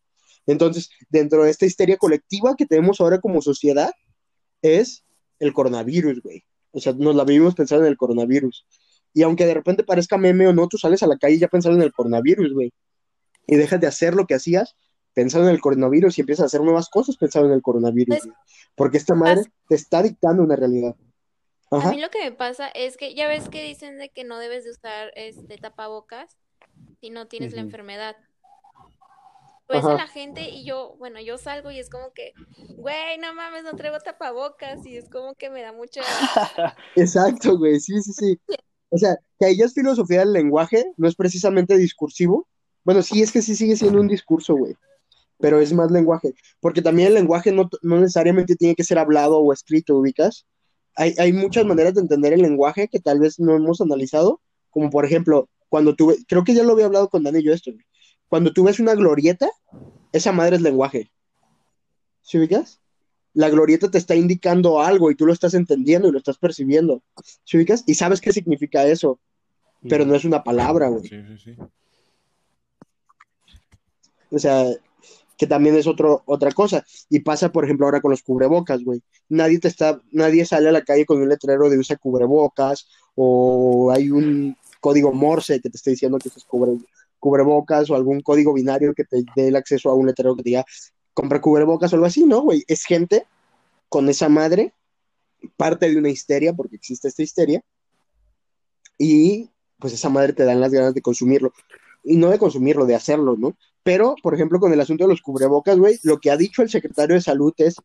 Entonces, dentro de esta histeria colectiva que tenemos ahora como sociedad, es el coronavirus, güey. O sea, nos la vivimos pensando en el coronavirus. Y aunque de repente parezca meme o no, tú sales a la calle ya pensando en el coronavirus, güey. Y dejas de hacer lo que hacías pensando en el coronavirus y empiezas a hacer nuevas cosas pensando en el coronavirus, Pues, güey. Porque esta madre te está dictando una realidad. A mí lo que me pasa es que ya ves que dicen de que no debes de usar este tapabocas si no tienes la enfermedad. Pues Ajá. a la gente y yo, bueno, yo salgo y es como que, güey, no mames, no traigo tapabocas y es como que me da mucha... Exacto, güey, sí, sí, sí. O sea, que ahí ya es filosofía del lenguaje, no es precisamente discursivo. Bueno, sí, es que sí sigue siendo un discurso, güey, pero es más lenguaje, porque también el lenguaje no, no necesariamente tiene que ser hablado o escrito, ubicas. Hay, hay muchas maneras de entender el lenguaje que tal vez no hemos analizado, como por ejemplo, cuando tú, ve- creo que ya lo había hablado con Dani yo esto, güey. Cuando tú ves una glorieta, esa madre es lenguaje. ¿Sí ubicas? La glorieta te está indicando algo y tú lo estás entendiendo y lo estás percibiendo. ¿Sí ubicas? Y sabes qué significa eso, pero no es una palabra, güey. Sí, sí, sí. O sea, que también es otro, otra cosa. Y pasa, por ejemplo, ahora con los cubrebocas, güey. Nadie te está, nadie sale a la calle con un letrero de usa cubrebocas, o hay un código Morse que te está diciendo que uses cubre, cubrebocas, o algún código binario que te dé el acceso a un letrero que diga compra cubrebocas o algo así, ¿no, güey? Es gente con esa madre, parte de una histeria, porque existe esta histeria, y pues esa madre te dan las ganas de consumirlo. Y no de consumirlo, de hacerlo, ¿no? Pero, por ejemplo, con el asunto de los cubrebocas, güey, lo que ha dicho el secretario de salud es,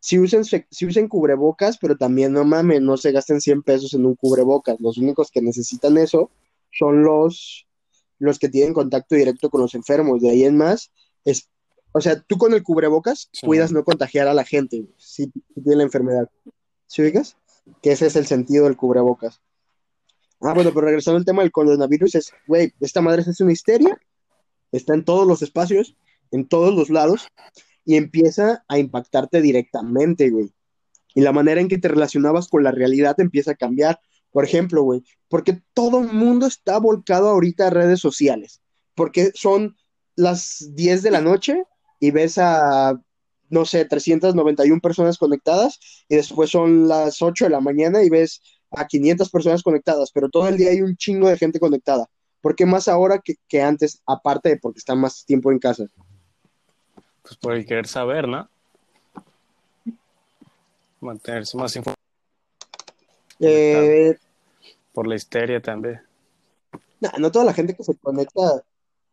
si usen, si usen cubrebocas, pero también no mames, no se gasten 100 pesos en un cubrebocas. Los únicos que necesitan eso son los, los que tienen contacto directo con los enfermos. De ahí en más, es, o sea, tú con el cubrebocas Sí. cuidas no contagiar a la gente, güey, si, si tiene la enfermedad. ¿Sí ubicas? Que ese es el sentido del cubrebocas. Ah, bueno, pero regresando al tema del coronavirus, es, güey, esta madre es una histeria, está en todos los espacios, en todos los lados, y empieza a impactarte directamente, güey. Y la manera en que te relacionabas con la realidad empieza a cambiar. Por ejemplo, güey, porque todo el mundo está volcado ahorita a redes sociales, porque son las 10 de la noche y ves a, no sé, 391 personas conectadas, y después son las 8 de la mañana y ves a 500 personas conectadas, pero todo el día hay un chingo de gente conectada. ¿Por qué más ahora que, que antes, aparte de porque están más tiempo en casa? Pues por el querer saber, ¿no? Mantenerse más informado Eh, por la histeria también. nah, no toda la gente que se conecta,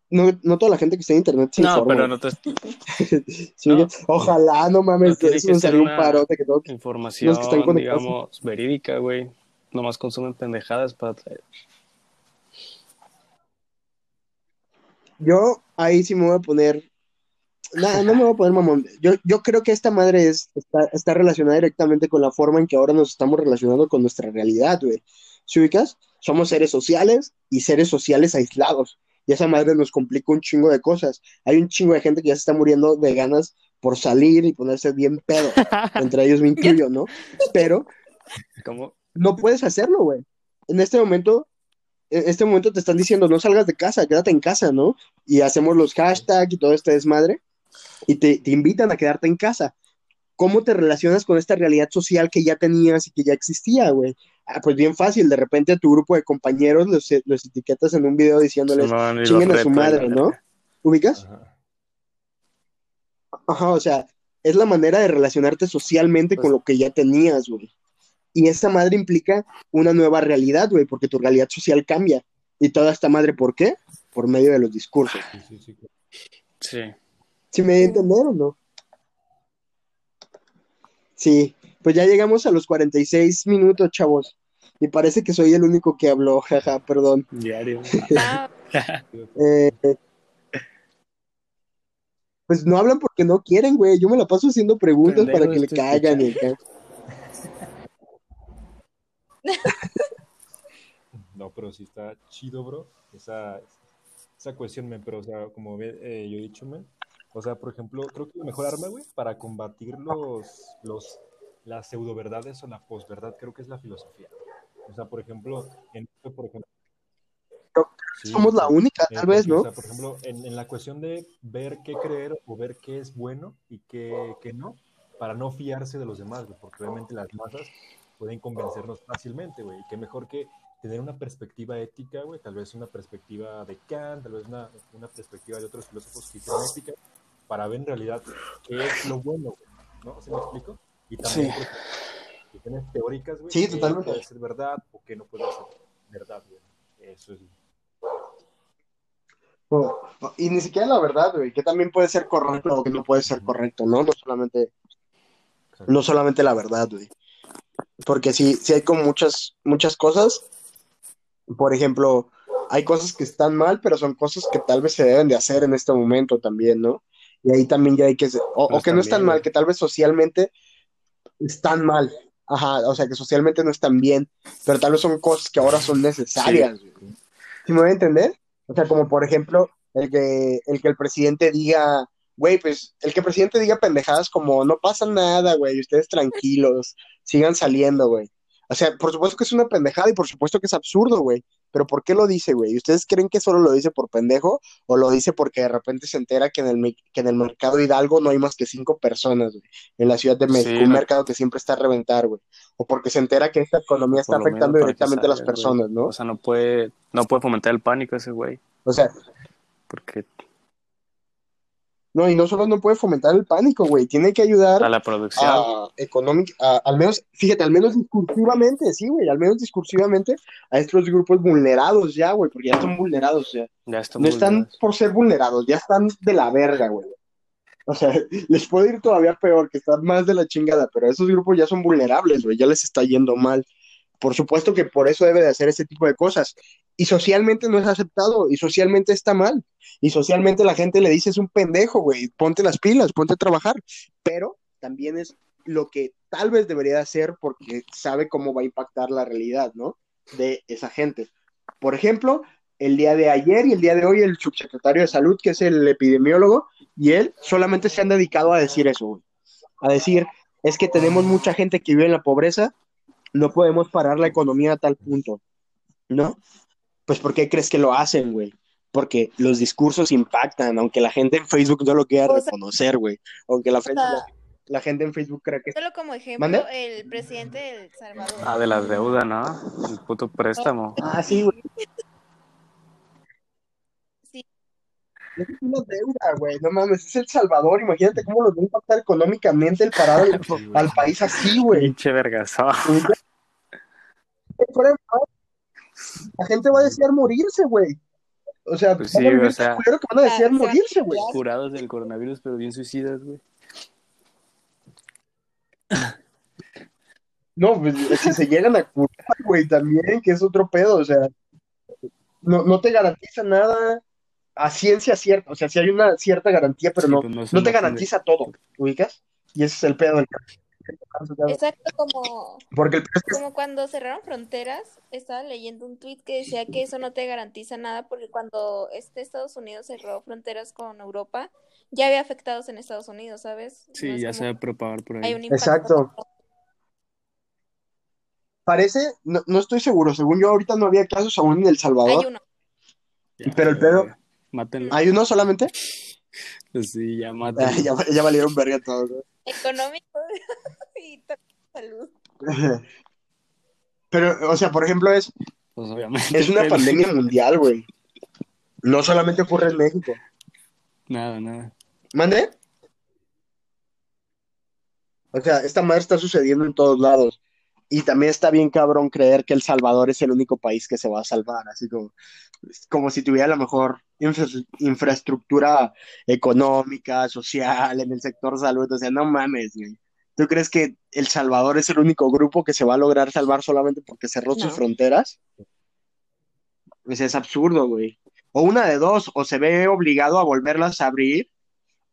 no, no toda la gente que está en internet se No, informa. pero no te Sí, no. Ojalá, no mames, No eso que nos ser haría un parote que todo. información, Los que están conectados. digamos, verídica, güey. Nomás consumen pendejadas para traer. Yo ahí sí me voy a poner. Nah, no me voy a poner mamón. Yo, yo creo que esta madre es, está, está relacionada directamente con la forma en que ahora nos estamos relacionando con nuestra realidad, güey. ¿Sí ubicas? Somos seres sociales y seres sociales aislados. Y esa madre nos complica un chingo de cosas. Hay un chingo de gente que ya se está muriendo de ganas por salir y ponerse bien pedo. Entre ellos me incluyo, ¿no? Pero ¿Cómo? no puedes hacerlo, güey. En este momento, en este momento te están diciendo, no salgas de casa, quédate en casa, ¿no? Y hacemos los hashtags y todo este desmadre, y te, te invitan a quedarte en casa. ¿Cómo te relacionas con esta realidad social que ya tenías y que ya existía, güey? Ah, pues bien fácil, de repente a tu grupo de compañeros los, los etiquetas en un video diciéndoles, chinguen a su madre, ¿no? ¿Ubicas? Ajá. Ajá, o sea, es la manera de relacionarte socialmente con Pues- lo que ya tenías, güey. Y esa madre implica una nueva realidad, güey, porque tu realidad social cambia. Y toda esta madre, ¿por qué? Por medio de los discursos. Sí, sí, sí, claro. Sí. ¿Sí me a entender o no? Sí, pues ya llegamos a los 46 minutos, chavos. Y parece que soy el único que habló, jaja, perdón. Diario. Eh, pues no hablan porque no quieren, güey. Yo me la paso haciendo preguntas Pendejo, para que le caigan y. No, pero sí está chido, bro. Esa, esa cuestión, men, pero, o sea, como ve- eh, yo he dicho, men, o sea, por ejemplo, creo que la mejor arma, güey, para combatir los, los, las pseudo verdades o la posverdad, creo que es la filosofía. O sea, por ejemplo, en, por ejemplo, sí, Somos la única, Eh, tal vez, porque, o ¿no? sea, por ejemplo, en, en la cuestión de ver qué creer o ver qué es bueno y qué, qué no, para no fiarse de los demás, güey, porque obviamente las masas pueden convencernos fácilmente, güey, y qué mejor que tener una perspectiva ética, güey, tal vez una perspectiva de Kant, tal vez una, una perspectiva de otros filósofos que hicieron ética, para ver en realidad qué es lo bueno, güey, ¿no? ¿Se me explico? Y también Sí. pues, cuestiones teóricas, güey, Sí, totalmente. puede ser verdad o qué no puede ser verdad, güey. Eso es. Y ni siquiera la verdad, güey, que también puede ser correcto o que no puede ser correcto, ¿no? No solamente, no solamente la verdad, güey. Porque sí, sí hay como muchas, muchas cosas. Por ejemplo, hay cosas que están mal, pero son cosas que tal vez se deben de hacer en este momento también, ¿no? Y ahí también ya hay que, o, o que no están mal, que tal vez socialmente están mal. Ajá, o sea, que socialmente no están bien, pero tal vez son cosas que ahora son necesarias, güey. ¿Sí me voy a entender? O sea, como por ejemplo, el que el, que el presidente diga, güey, pues el que el presidente diga pendejadas como, no pasa nada, güey, ustedes tranquilos, sigan saliendo, güey. O sea, por supuesto que es una pendejada y por supuesto que es absurdo, güey. Pero ¿por qué lo dice, güey? ¿Ustedes creen que solo lo dice por pendejo o lo dice porque de repente se entera que en el, que en el mercado Hidalgo no hay más que cinco personas, güey? En la Ciudad de México, Sí, un no. mercado que siempre está a reventar, güey. O porque se entera que esta economía está afectando directamente a las personas, güey. ¿no? O sea, no puede, no puede fomentar el pánico ese güey. O sea, Porque No, y no solo no puede fomentar el pánico, güey, tiene que ayudar a la producción. a económic, a- al menos, fíjate, al menos discursivamente, sí, güey, al menos discursivamente a estos grupos vulnerados ya, güey, porque ya están vulnerados, sea, ya están no están por ser vulnerados, ya están de la verga, güey. O sea, les puede ir todavía peor, que están más de la chingada, pero esos grupos ya son vulnerables, güey, ya les está yendo mal. Por supuesto que por eso debe de hacer ese tipo de cosas. Y socialmente no es aceptado, y socialmente está mal. Y socialmente la gente le dice es un pendejo, güey, ponte las pilas, ponte a trabajar. Pero también es lo que tal vez debería de hacer porque sabe cómo va a impactar la realidad, ¿no? De esa gente. Por ejemplo, el día de ayer y el día de hoy el subsecretario de salud, que es el epidemiólogo, y él solamente se han dedicado a decir eso, güey. A decir, es que tenemos mucha gente que vive en la pobreza, no podemos parar la economía a tal punto, ¿no? Pues ¿por qué crees que lo hacen, güey? Porque los discursos impactan, aunque la gente en Facebook no lo quiera O sea- reconocer, güey. Aunque la, frente- sea- la, la gente en Facebook crea que... Solo como ejemplo, ¿Mande? el presidente de El Salvador. Ah, de la deuda, ¿no? El puto préstamo. Ah, sí, güey. Es una deuda, güey, no mames, es El Salvador, imagínate cómo los va a impactar económicamente el parado al, Sí, güey. al país así, güey. Pinche vergazo. Fuera La gente va a desear morirse, güey. O sea, Pues van sí, a vivir o sea- tan culero que van a desear o sea, morirse, güey. Curados del coronavirus, pero bien suicidas, güey. No, pues si se llegan a curar, güey, también, que es otro pedo, o sea, no, no te garantiza nada a ciencia cierta, o sea, si hay una cierta garantía, pero Sí, no, pues no te de- garantiza todo, ¿ubicas? Y ese es el pedo del Exacto, como, Porque el cuando cerraron fronteras, estaba leyendo un tweet que decía que eso no te garantiza nada porque cuando este Estados Unidos cerró fronteras con Europa, ya había afectados en Estados Unidos, ¿sabes? Sí, ya como se va a propagar por hay ahí. un impacto. Exacto. parece, no, no estoy seguro, según yo ahorita no había casos aún en El Hay Salvador. uno. Ya, Pero el pedo-. Mátenlo. ¿Hay uno solamente? Pues sí, ya mátenlo. ya, ya valieron verga todos. ¿no? Económico y salud. Pero, o sea, por ejemplo, es, Pues obviamente. es una pero- pandemia mundial, güey. No solamente ocurre en México. Nada, nada. ¿Mande? O sea, esta madre está sucediendo en todos lados. Y también está bien cabrón creer que El Salvador es el único país que se va a salvar, así como, como si tuviera la mejor infra- infraestructura económica, social, en el sector salud. O sea, no mames, güey. ¿Tú crees que El Salvador es el único grupo que se va a lograr salvar solamente porque cerró sus fronteras? Pues es absurdo, güey. O una de dos, o se ve obligado a volverlas a abrir,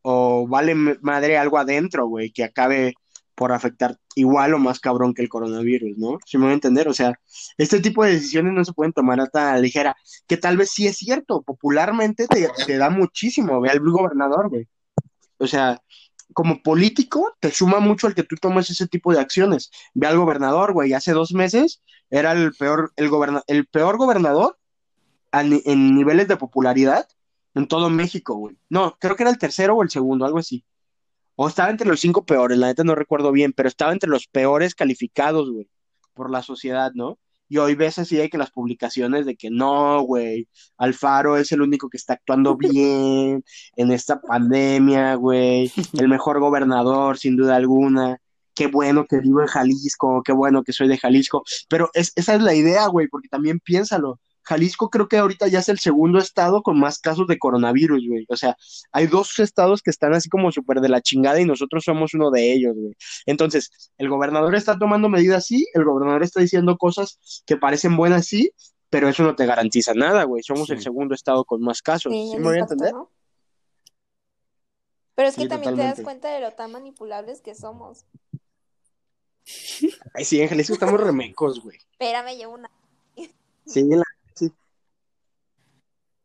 o vale madre algo adentro, güey, que acabe por afectar igual o más cabrón que el coronavirus, ¿no? Si me voy a entender, o sea, este tipo de decisiones no se pueden tomar a tan ligera, que tal vez sí es cierto, popularmente te, da muchísimo, ve al gobernador, güey. O sea, como político, te suma mucho el que tú tomes ese tipo de acciones. Ve al gobernador, güey, hace dos meses era el peor, el goberna- el peor gobernador en niveles de popularidad en todo México, güey. No, creo que era el tercero o el segundo, algo así. O estaba entre los cinco peores, la neta no recuerdo bien, pero estaba entre los peores calificados, güey, por la sociedad, ¿no? Y hoy ves así de que las publicaciones de que no, güey, Alfaro es el único que está actuando bien en esta pandemia, güey, el mejor gobernador, sin duda alguna. Qué bueno que vivo en Jalisco, qué bueno que soy de Jalisco. Pero es, esa es la idea, güey, porque también piénsalo. Jalisco creo que ahorita ya es el segundo estado con más casos de coronavirus, güey. O sea, hay dos estados que están así como súper de la chingada y nosotros somos uno de ellos, güey. Entonces, el gobernador está tomando medidas, sí, el gobernador está diciendo cosas que parecen buenas, sí, pero eso no te garantiza nada, güey. Somos Sí. el segundo estado con más casos. Sí, ¿Sí me voy a entender? ¿no? Pero es que Sí, también te das cuenta de lo tan manipulables que somos. Ay, sí, en Jalisco estamos remecos, güey. Espérame, llevo una. Sí, la-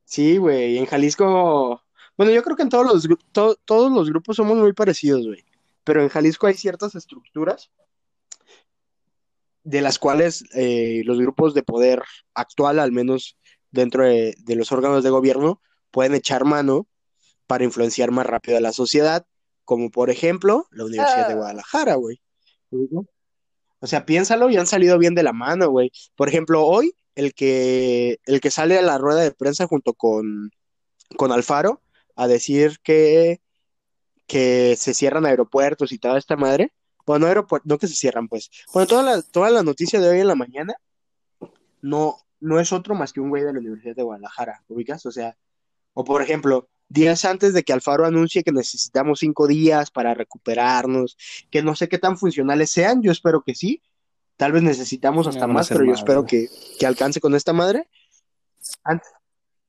sí. Güey, en Jalisco, bueno, yo creo que en todos los, to- todos los grupos somos muy parecidos, güey, pero en Jalisco hay ciertas estructuras de las cuales eh, los grupos de poder actual, al menos dentro de, de los órganos de gobierno, pueden echar mano para influenciar más rápido a la sociedad, como por ejemplo la Universidad de Ah. Guadalajara, güey. O sea, piénsalo y han salido bien de la mano, güey. Por ejemplo, hoy el que, el que sale a la rueda de prensa junto con, con Alfaro a decir que, que se cierran aeropuertos y toda esta madre. Bueno, no aeropuertos, no que se cierran, pues. Bueno, toda la, toda la noticia de hoy en la mañana no, no es otro más que un güey de la Universidad de Guadalajara, ¿ubicas? O sea, o por ejemplo, días antes de que Alfaro anuncie que necesitamos cinco días para recuperarnos, que no sé qué tan funcionales sean, yo espero que sí. Tal vez necesitamos hasta más, pero yo espero que, que alcance con esta madre. Antes,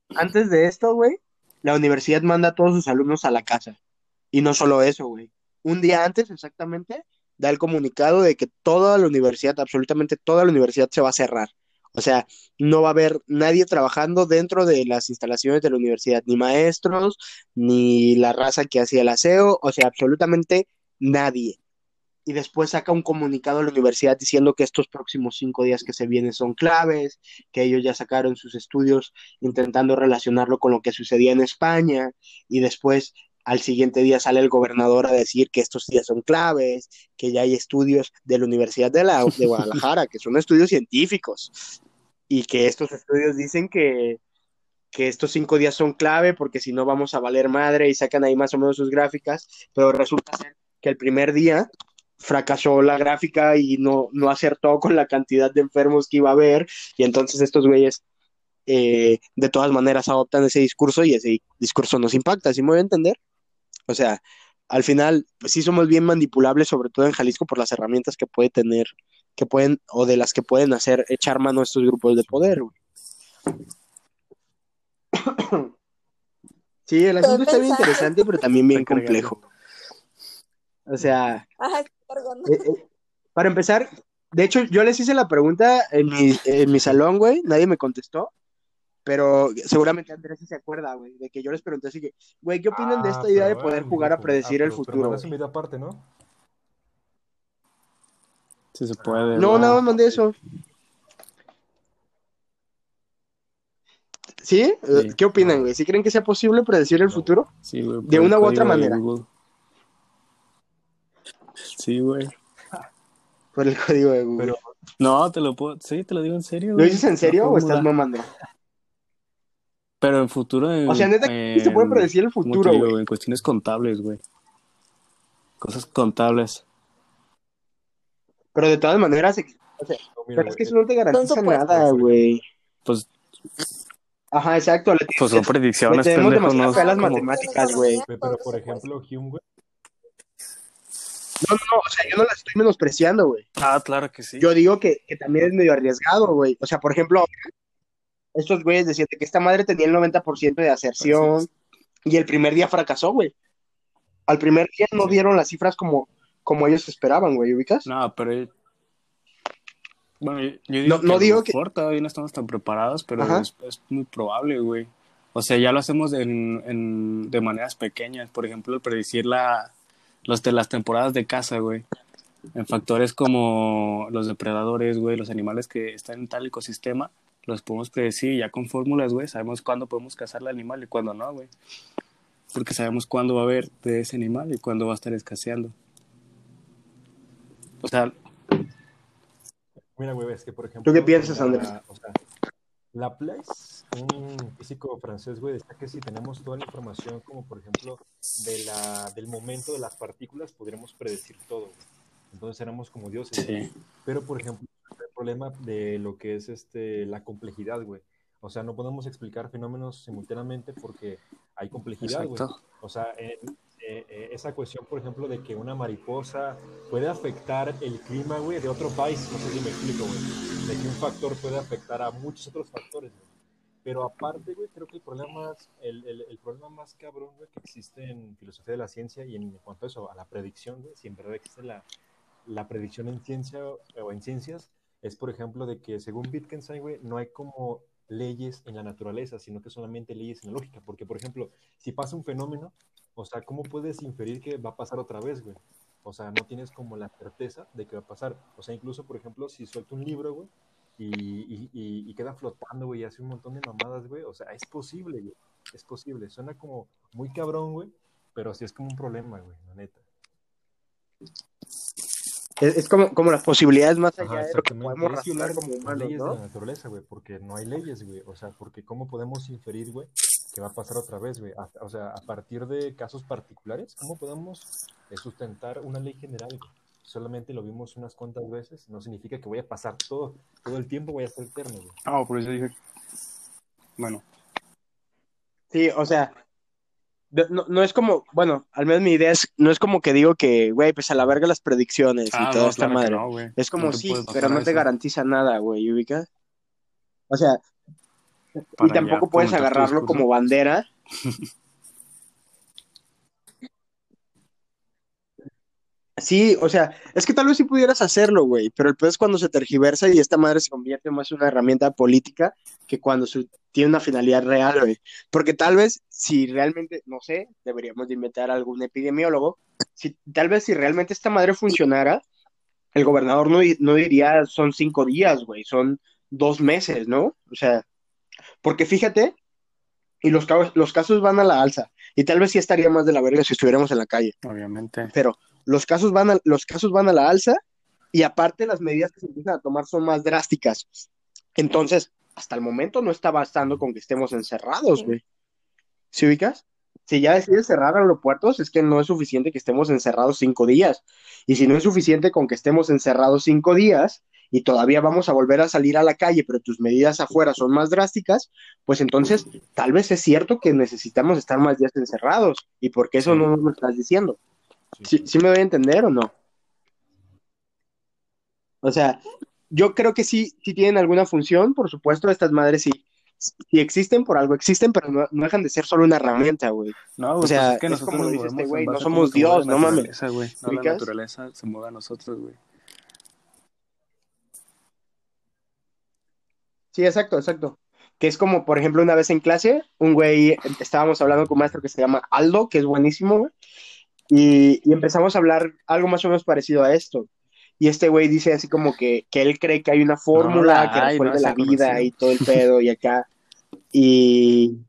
antes de esto, güey, la universidad manda a todos sus alumnos a la casa. Y no solo eso, güey. Un día antes, exactamente, da el comunicado de que toda la universidad, absolutamente toda la universidad se va a cerrar. O sea, no va a haber nadie trabajando dentro de las instalaciones de la universidad, ni maestros, ni la raza que hacía el aseo, o sea, absolutamente nadie. Y después saca un comunicado a la universidad diciendo que estos próximos cinco días que se vienen son claves, que ellos ya sacaron sus estudios intentando relacionarlo con lo que sucedía en España, y después al siguiente día sale el gobernador a decir que estos días son claves, que ya hay estudios de la Universidad de, la, de Guadalajara, que son estudios científicos, y que estos estudios dicen que, que estos cinco días son clave porque si no vamos a valer madre y sacan ahí más o menos sus gráficas, pero resulta ser que el primer día fracasó la gráfica y no, no acertó con la cantidad de enfermos que iba a haber y entonces estos güeyes eh, de todas maneras adoptan ese discurso y ese discurso nos impacta, ¿sí me voy a entender? O sea, al final, pues sí somos bien manipulables, sobre todo en Jalisco, por las herramientas que puede tener, que pueden, o de las que pueden hacer, echar mano a estos grupos de poder. güey. Sí, el asunto está bien interesante, pero también bien complejo. O sea, eh, eh, para empezar, de hecho, yo les hice la pregunta en mi, en mi salón, güey, nadie me contestó, pero seguramente Andrés sí se acuerda, güey, de que yo les pregunté así que, güey, ¿qué opinan de Ah, esta idea de poder ah, jugar a predecir Ah, el pero- futuro? mandaste güey? un video aparte, ¿no? Sí se puede. No, nada más mandé eso. ¿Sí? Eh, Sí. ¿Qué opinan, güey? ¿Sí creen que sea posible predecir el futuro? Sí, güey, De una u otra manera. Sí, güey. Por el código de Google. Pero No, te lo puedo. Sí, te lo digo en serio. ¿Lo güey. dices en serio o estás mamando? Pero en futuro. O sea, neta, eh, se puede predecir el ¿cómo te futuro, güey. En cuestiones contables, güey. Cosas contables. Pero de todas maneras, o sea, no, mira, pero es que eso no te garantiza nada, güey. Pues, Ajá, exacto. Le pues son le predicciones, tenemos pendejo. demasiada No, fe a las como- matemáticas, güey. pero por ejemplo, Hume, güey, No, no, no, o sea, yo no las estoy menospreciando, güey. Ah, claro que sí. Yo digo que, que también es medio arriesgado, güey. O sea, por ejemplo, estos güeyes decían que esta madre tenía el 90% de aserción y el primer día fracasó, güey. Al primer día no dieron las cifras como, como ellos esperaban, güey, ¿ubicas? No, pero. Bueno, yo, digo No- que no digo que- mejor todavía no estamos tan preparados, pero es, es muy probable, güey. O sea, ya lo hacemos en, en- de maneras pequeñas. Por ejemplo, el predecir la, los de las temporadas de caza, güey. En factores como los depredadores, güey, los animales que están en tal ecosistema, los podemos predecir ya con fórmulas, güey. Sabemos cuándo podemos cazar al animal y cuándo no, güey. Porque sabemos cuándo va a haber de ese animal y cuándo va a estar escaseando. O sea, mira, güey, es que por ejemplo. ¿Tú qué piensas, la- Andrés? O sea, Laplace, un físico francés, güey, decía que si tenemos toda la información, como por ejemplo de la, del momento de las partículas, podríamos predecir todo. güey. Entonces éramos como dioses. güey. sí. Pero, por ejemplo, el problema de lo que es este, la complejidad, güey. O sea, no podemos explicar fenómenos simultáneamente porque hay complejidad, güey. Exacto. O sea, eh, eh, eh, esa cuestión, por ejemplo, de que una mariposa puede afectar el clima, güey, de otro país, no sé si me explico, güey. De que un factor puede afectar a muchos otros factores, güey. Pero aparte, güey, creo que el problema, más- el, el, el problema más cabrón, güey, que existe en filosofía de la ciencia y en cuanto a eso, a la predicción, güey, si en verdad existe la, la predicción en ciencia o en ciencias, es, por ejemplo, de que según Wittgenstein, güey, no hay como leyes en la naturaleza, sino que solamente leyes en la lógica. Porque, por ejemplo, si pasa un fenómeno, o sea, ¿cómo puedes inferir que va a pasar otra vez, güey? O sea, no tienes como la certeza de que va a pasar. O sea, incluso, por ejemplo, si suelto un libro, güey, y, y, y, y queda flotando, güey, y hace un montón de mamadas, güey. O sea, es posible, güey. Es posible. Suena como muy cabrón, güey, pero sí es como un problema, güey, la neta. Es, es como, como las posibilidades más allá Ajá, de lo que podemos razonar como humanos, leyes de ¿no? la naturaleza, güey, porque no hay leyes, güey. O sea, porque ¿cómo podemos inferir, güey, que va a pasar otra vez, güey? O sea, a partir de casos particulares, ¿cómo podemos eh, sustentar una ley general? Solamente lo vimos unas cuantas veces, no significa que vaya a pasar todo, todo el tiempo, vaya a ser eterno, güey. Ah, por eso dije. Bueno, Sí, o sea, no, no es como, bueno, al menos mi idea es, no es como que digo que, güey, pues a la verga las predicciones y ah, toda no, esta claro madre. no. Es como sí, pero no te eso. garantiza nada, güey, ¿ubicas? O sea, y tampoco ya puedes agarrarlo como bandera. Sí, o sea, es que tal vez sí pudieras hacerlo, güey, pero el peor es cuando se tergiversa y esta madre se convierte más en una herramienta política que cuando su- tiene una finalidad real, güey. Porque tal vez si realmente, no sé, deberíamos de inventar algún epidemiólogo, si tal vez si realmente esta madre funcionara, el gobernador no, no diría son cinco días, güey, son dos meses, ¿no? O sea, porque fíjate, y los, los casos van a la alza, y tal vez sí estaría más de la verga si estuviéramos en la calle, Obviamente. pero los casos van a, los casos van a la alza, y aparte las medidas que se empiezan a tomar son más drásticas. Entonces, hasta el momento no está bastando con que estemos encerrados, Sí. güey. ¿Sí ubicas? Si ya decides cerrar aeropuertos, es que no es suficiente que estemos encerrados cinco días. Y si no es suficiente con que estemos encerrados cinco días y todavía vamos a volver a salir a la calle, pero tus medidas afuera son más drásticas, pues entonces tal vez es cierto que necesitamos estar más días encerrados. ¿Y por qué eso no nos lo estás diciendo? Sí. ¿Sí, me doy a entender o no? O sea, yo creo que sí, sí tienen alguna función, por supuesto, estas madres sí, sí existen, por algo existen, pero no, no dejan de ser solo una herramienta, güey. No, güey, O sea, pues es que es nosotros como dice este güey, no somos Dios, no mames. güey. No, la naturaleza se mueve a nosotros, güey. Sí, exacto, exacto. Que es como, por ejemplo, una vez en clase, un güey, estábamos hablando con un maestro que se llama Aldo, que es buenísimo, güey, y, y empezamos a hablar algo más o menos parecido a esto. Y este güey dice así como que, que él cree que hay una fórmula la que hay, resuelve no se la vida conocido. y todo el pedo y acá. Y...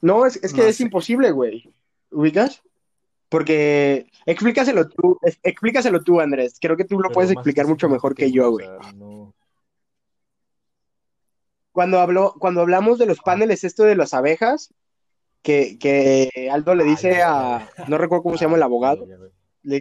No, es, es que No es imposible, güey. ¿Ubicas? Porque explícaselo tú, explícaselo tú, Andrés. Creo que tú lo Pero puedes explicar mucho mejor que yo, güey. O sea, no- Cuando habló, cuando hablamos de los paneles, esto de las abejas, que, que Aldo le dice a, no recuerdo cómo se llama el abogado, ya, güey. le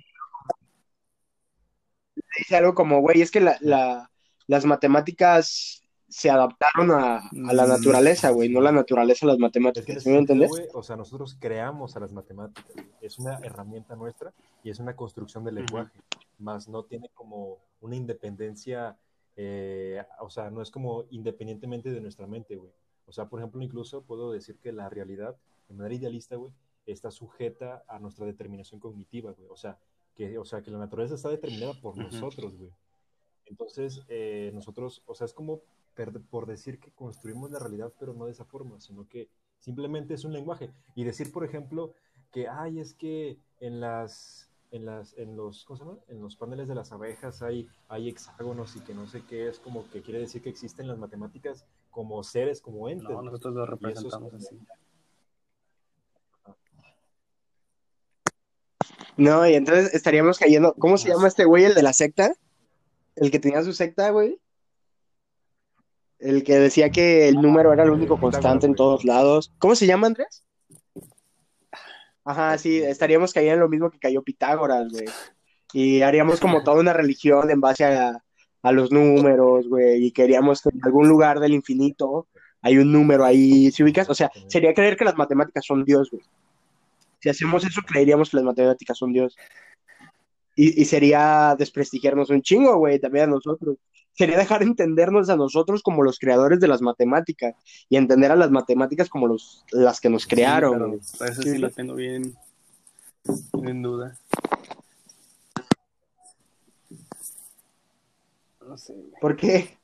dice algo como, güey, es que la, la- las matemáticas se adaptaron a, a la Mm, naturaleza, güey, no la naturaleza a las matemáticas, ¿sí me entiendes? o sea, nosotros creamos a las matemáticas, es una herramienta nuestra y es una construcción del lenguaje, más no tiene como una independencia, eh, o sea, no es como independientemente de nuestra mente, güey. O sea, por ejemplo, incluso puedo decir que la realidad, de manera idealista, güey, está sujeta a nuestra determinación cognitiva, güey. O sea, que, o sea, que la naturaleza está determinada por Ujú. nosotros, güey. Entonces, eh, nosotros, o sea, es como por decir que construimos la realidad, pero no de esa forma, sino que simplemente es un lenguaje. Y decir, por ejemplo, que, ay, es que en las, en las, en los, ¿cómo se llama? En los paneles de las abejas hay, hay hexágonos y que no sé qué, es como que quiere decir que existen las matemáticas como seres, como entes. No, nosotros lo es representamos así. No, y entonces estaríamos cayendo, ¿cómo se llama este güey, el de la secta? El que tenía su secta, güey. El que decía que el número era el único constante en todos lados. ¿Cómo se llama, Andrés? Ajá, sí, estaríamos cayendo en lo mismo que cayó Pitágoras, güey. Y haríamos como toda una religión en base a, a los números, güey. Y queríamos que en algún lugar del infinito hay un número ahí, ¿sí ubicas? O sea, sería creer que las matemáticas son Dios, güey. Si hacemos eso, creeríamos que las matemáticas son Dios. Y, y sería desprestigiarnos un chingo, güey, también a nosotros. Sería dejar de entendernos a nosotros como los creadores de las matemáticas y entender a las matemáticas como los, las que nos crearon, Sí, eso Sí, sí lo tengo bien, bien en duda. No sé. ¿Por qué?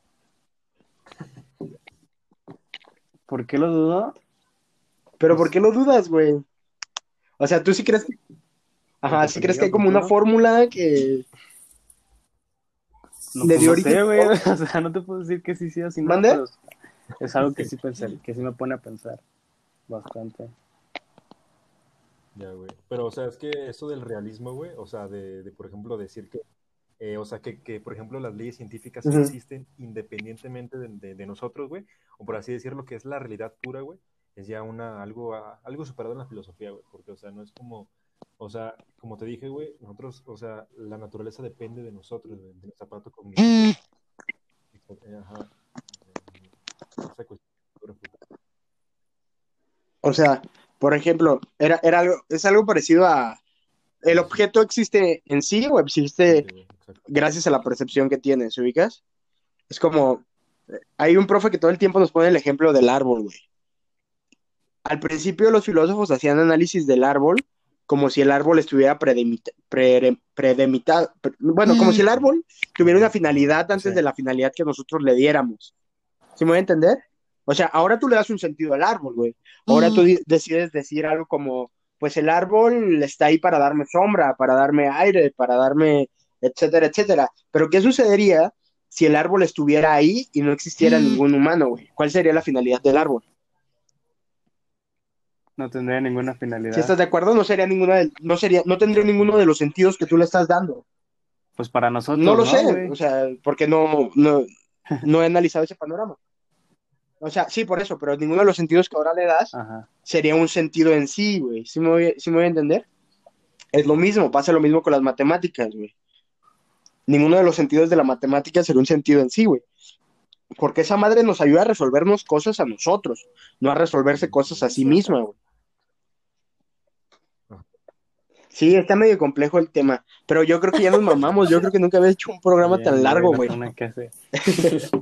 ¿Por qué lo dudo? ¿Pero por qué lo dudas, güey? O sea, tú sí crees que... Ajá, sí crees que hay como una fórmula que... No, Le pues dio sé, güey. O sea, no te puedo decir que sí, sí o sí no, ¿Mande? pero es algo que sí pensé, que sí me pone a pensar bastante. Ya, güey. Pero, o sea, es que eso del realismo, güey, o sea, de, de, por ejemplo, decir que, eh, o sea, que, que, por ejemplo, las leyes científicas existen independientemente de, de- de nosotros, güey, o por así decirlo, que es la realidad pura, güey, es ya una, algo, ah, algo superado en la filosofía, güey, porque, o sea, no es como, o sea, como te dije, güey, nosotros, o sea, la naturaleza depende de nosotros, güey, de nuestro aparato cognitivo. Eh, Ajá. Esa cuestión. O sea, por ejemplo, era, era algo, es algo parecido a... ¿El objeto existe en sí o existe Sí, gracias a la percepción que tienes, ubicas? Es como, eh, hay un profe que todo el tiempo nos pone el ejemplo del árbol, güey. Al principio los filósofos hacían análisis del árbol como si el árbol estuviera predemita- pre- predemitado, pre- bueno, como si el árbol tuviera una finalidad antes Sí. de la finalidad que nosotros le diéramos. ¿Sí me voy a entender? O sea, ahora tú le das un sentido al árbol, güey. Ahora tú di- decides decir algo como, pues el árbol está ahí para darme sombra, para darme aire, para darme, etcétera, etcétera. Pero ¿qué sucedería si el árbol estuviera ahí y no existiera ningún humano, güey? ¿Cuál sería la finalidad del árbol? No tendría ninguna finalidad. Si estás de acuerdo, no sería ninguna de- no sería, no tendría ninguno de los sentidos que tú le estás dando. Pues para nosotros, No lo sé, güey? o sea, porque no, no, no he analizado ese panorama. O sea, sí, por eso, pero ninguno de los sentidos que ahora le das Ajá. sería un sentido en sí, güey. ¿Sí me voy, sí me voy a entender? Es lo mismo, pasa lo mismo con las matemáticas, güey. Ninguno de los sentidos de la matemática sería un sentido en sí, güey. Porque esa madre nos ayuda a resolvernos cosas a nosotros, no a resolverse cosas a sí misma, güey. Sí, está medio complejo el tema, pero yo creo que ya nos mamamos. Yo creo que nunca había hecho un programa Ya, tan largo, no güey.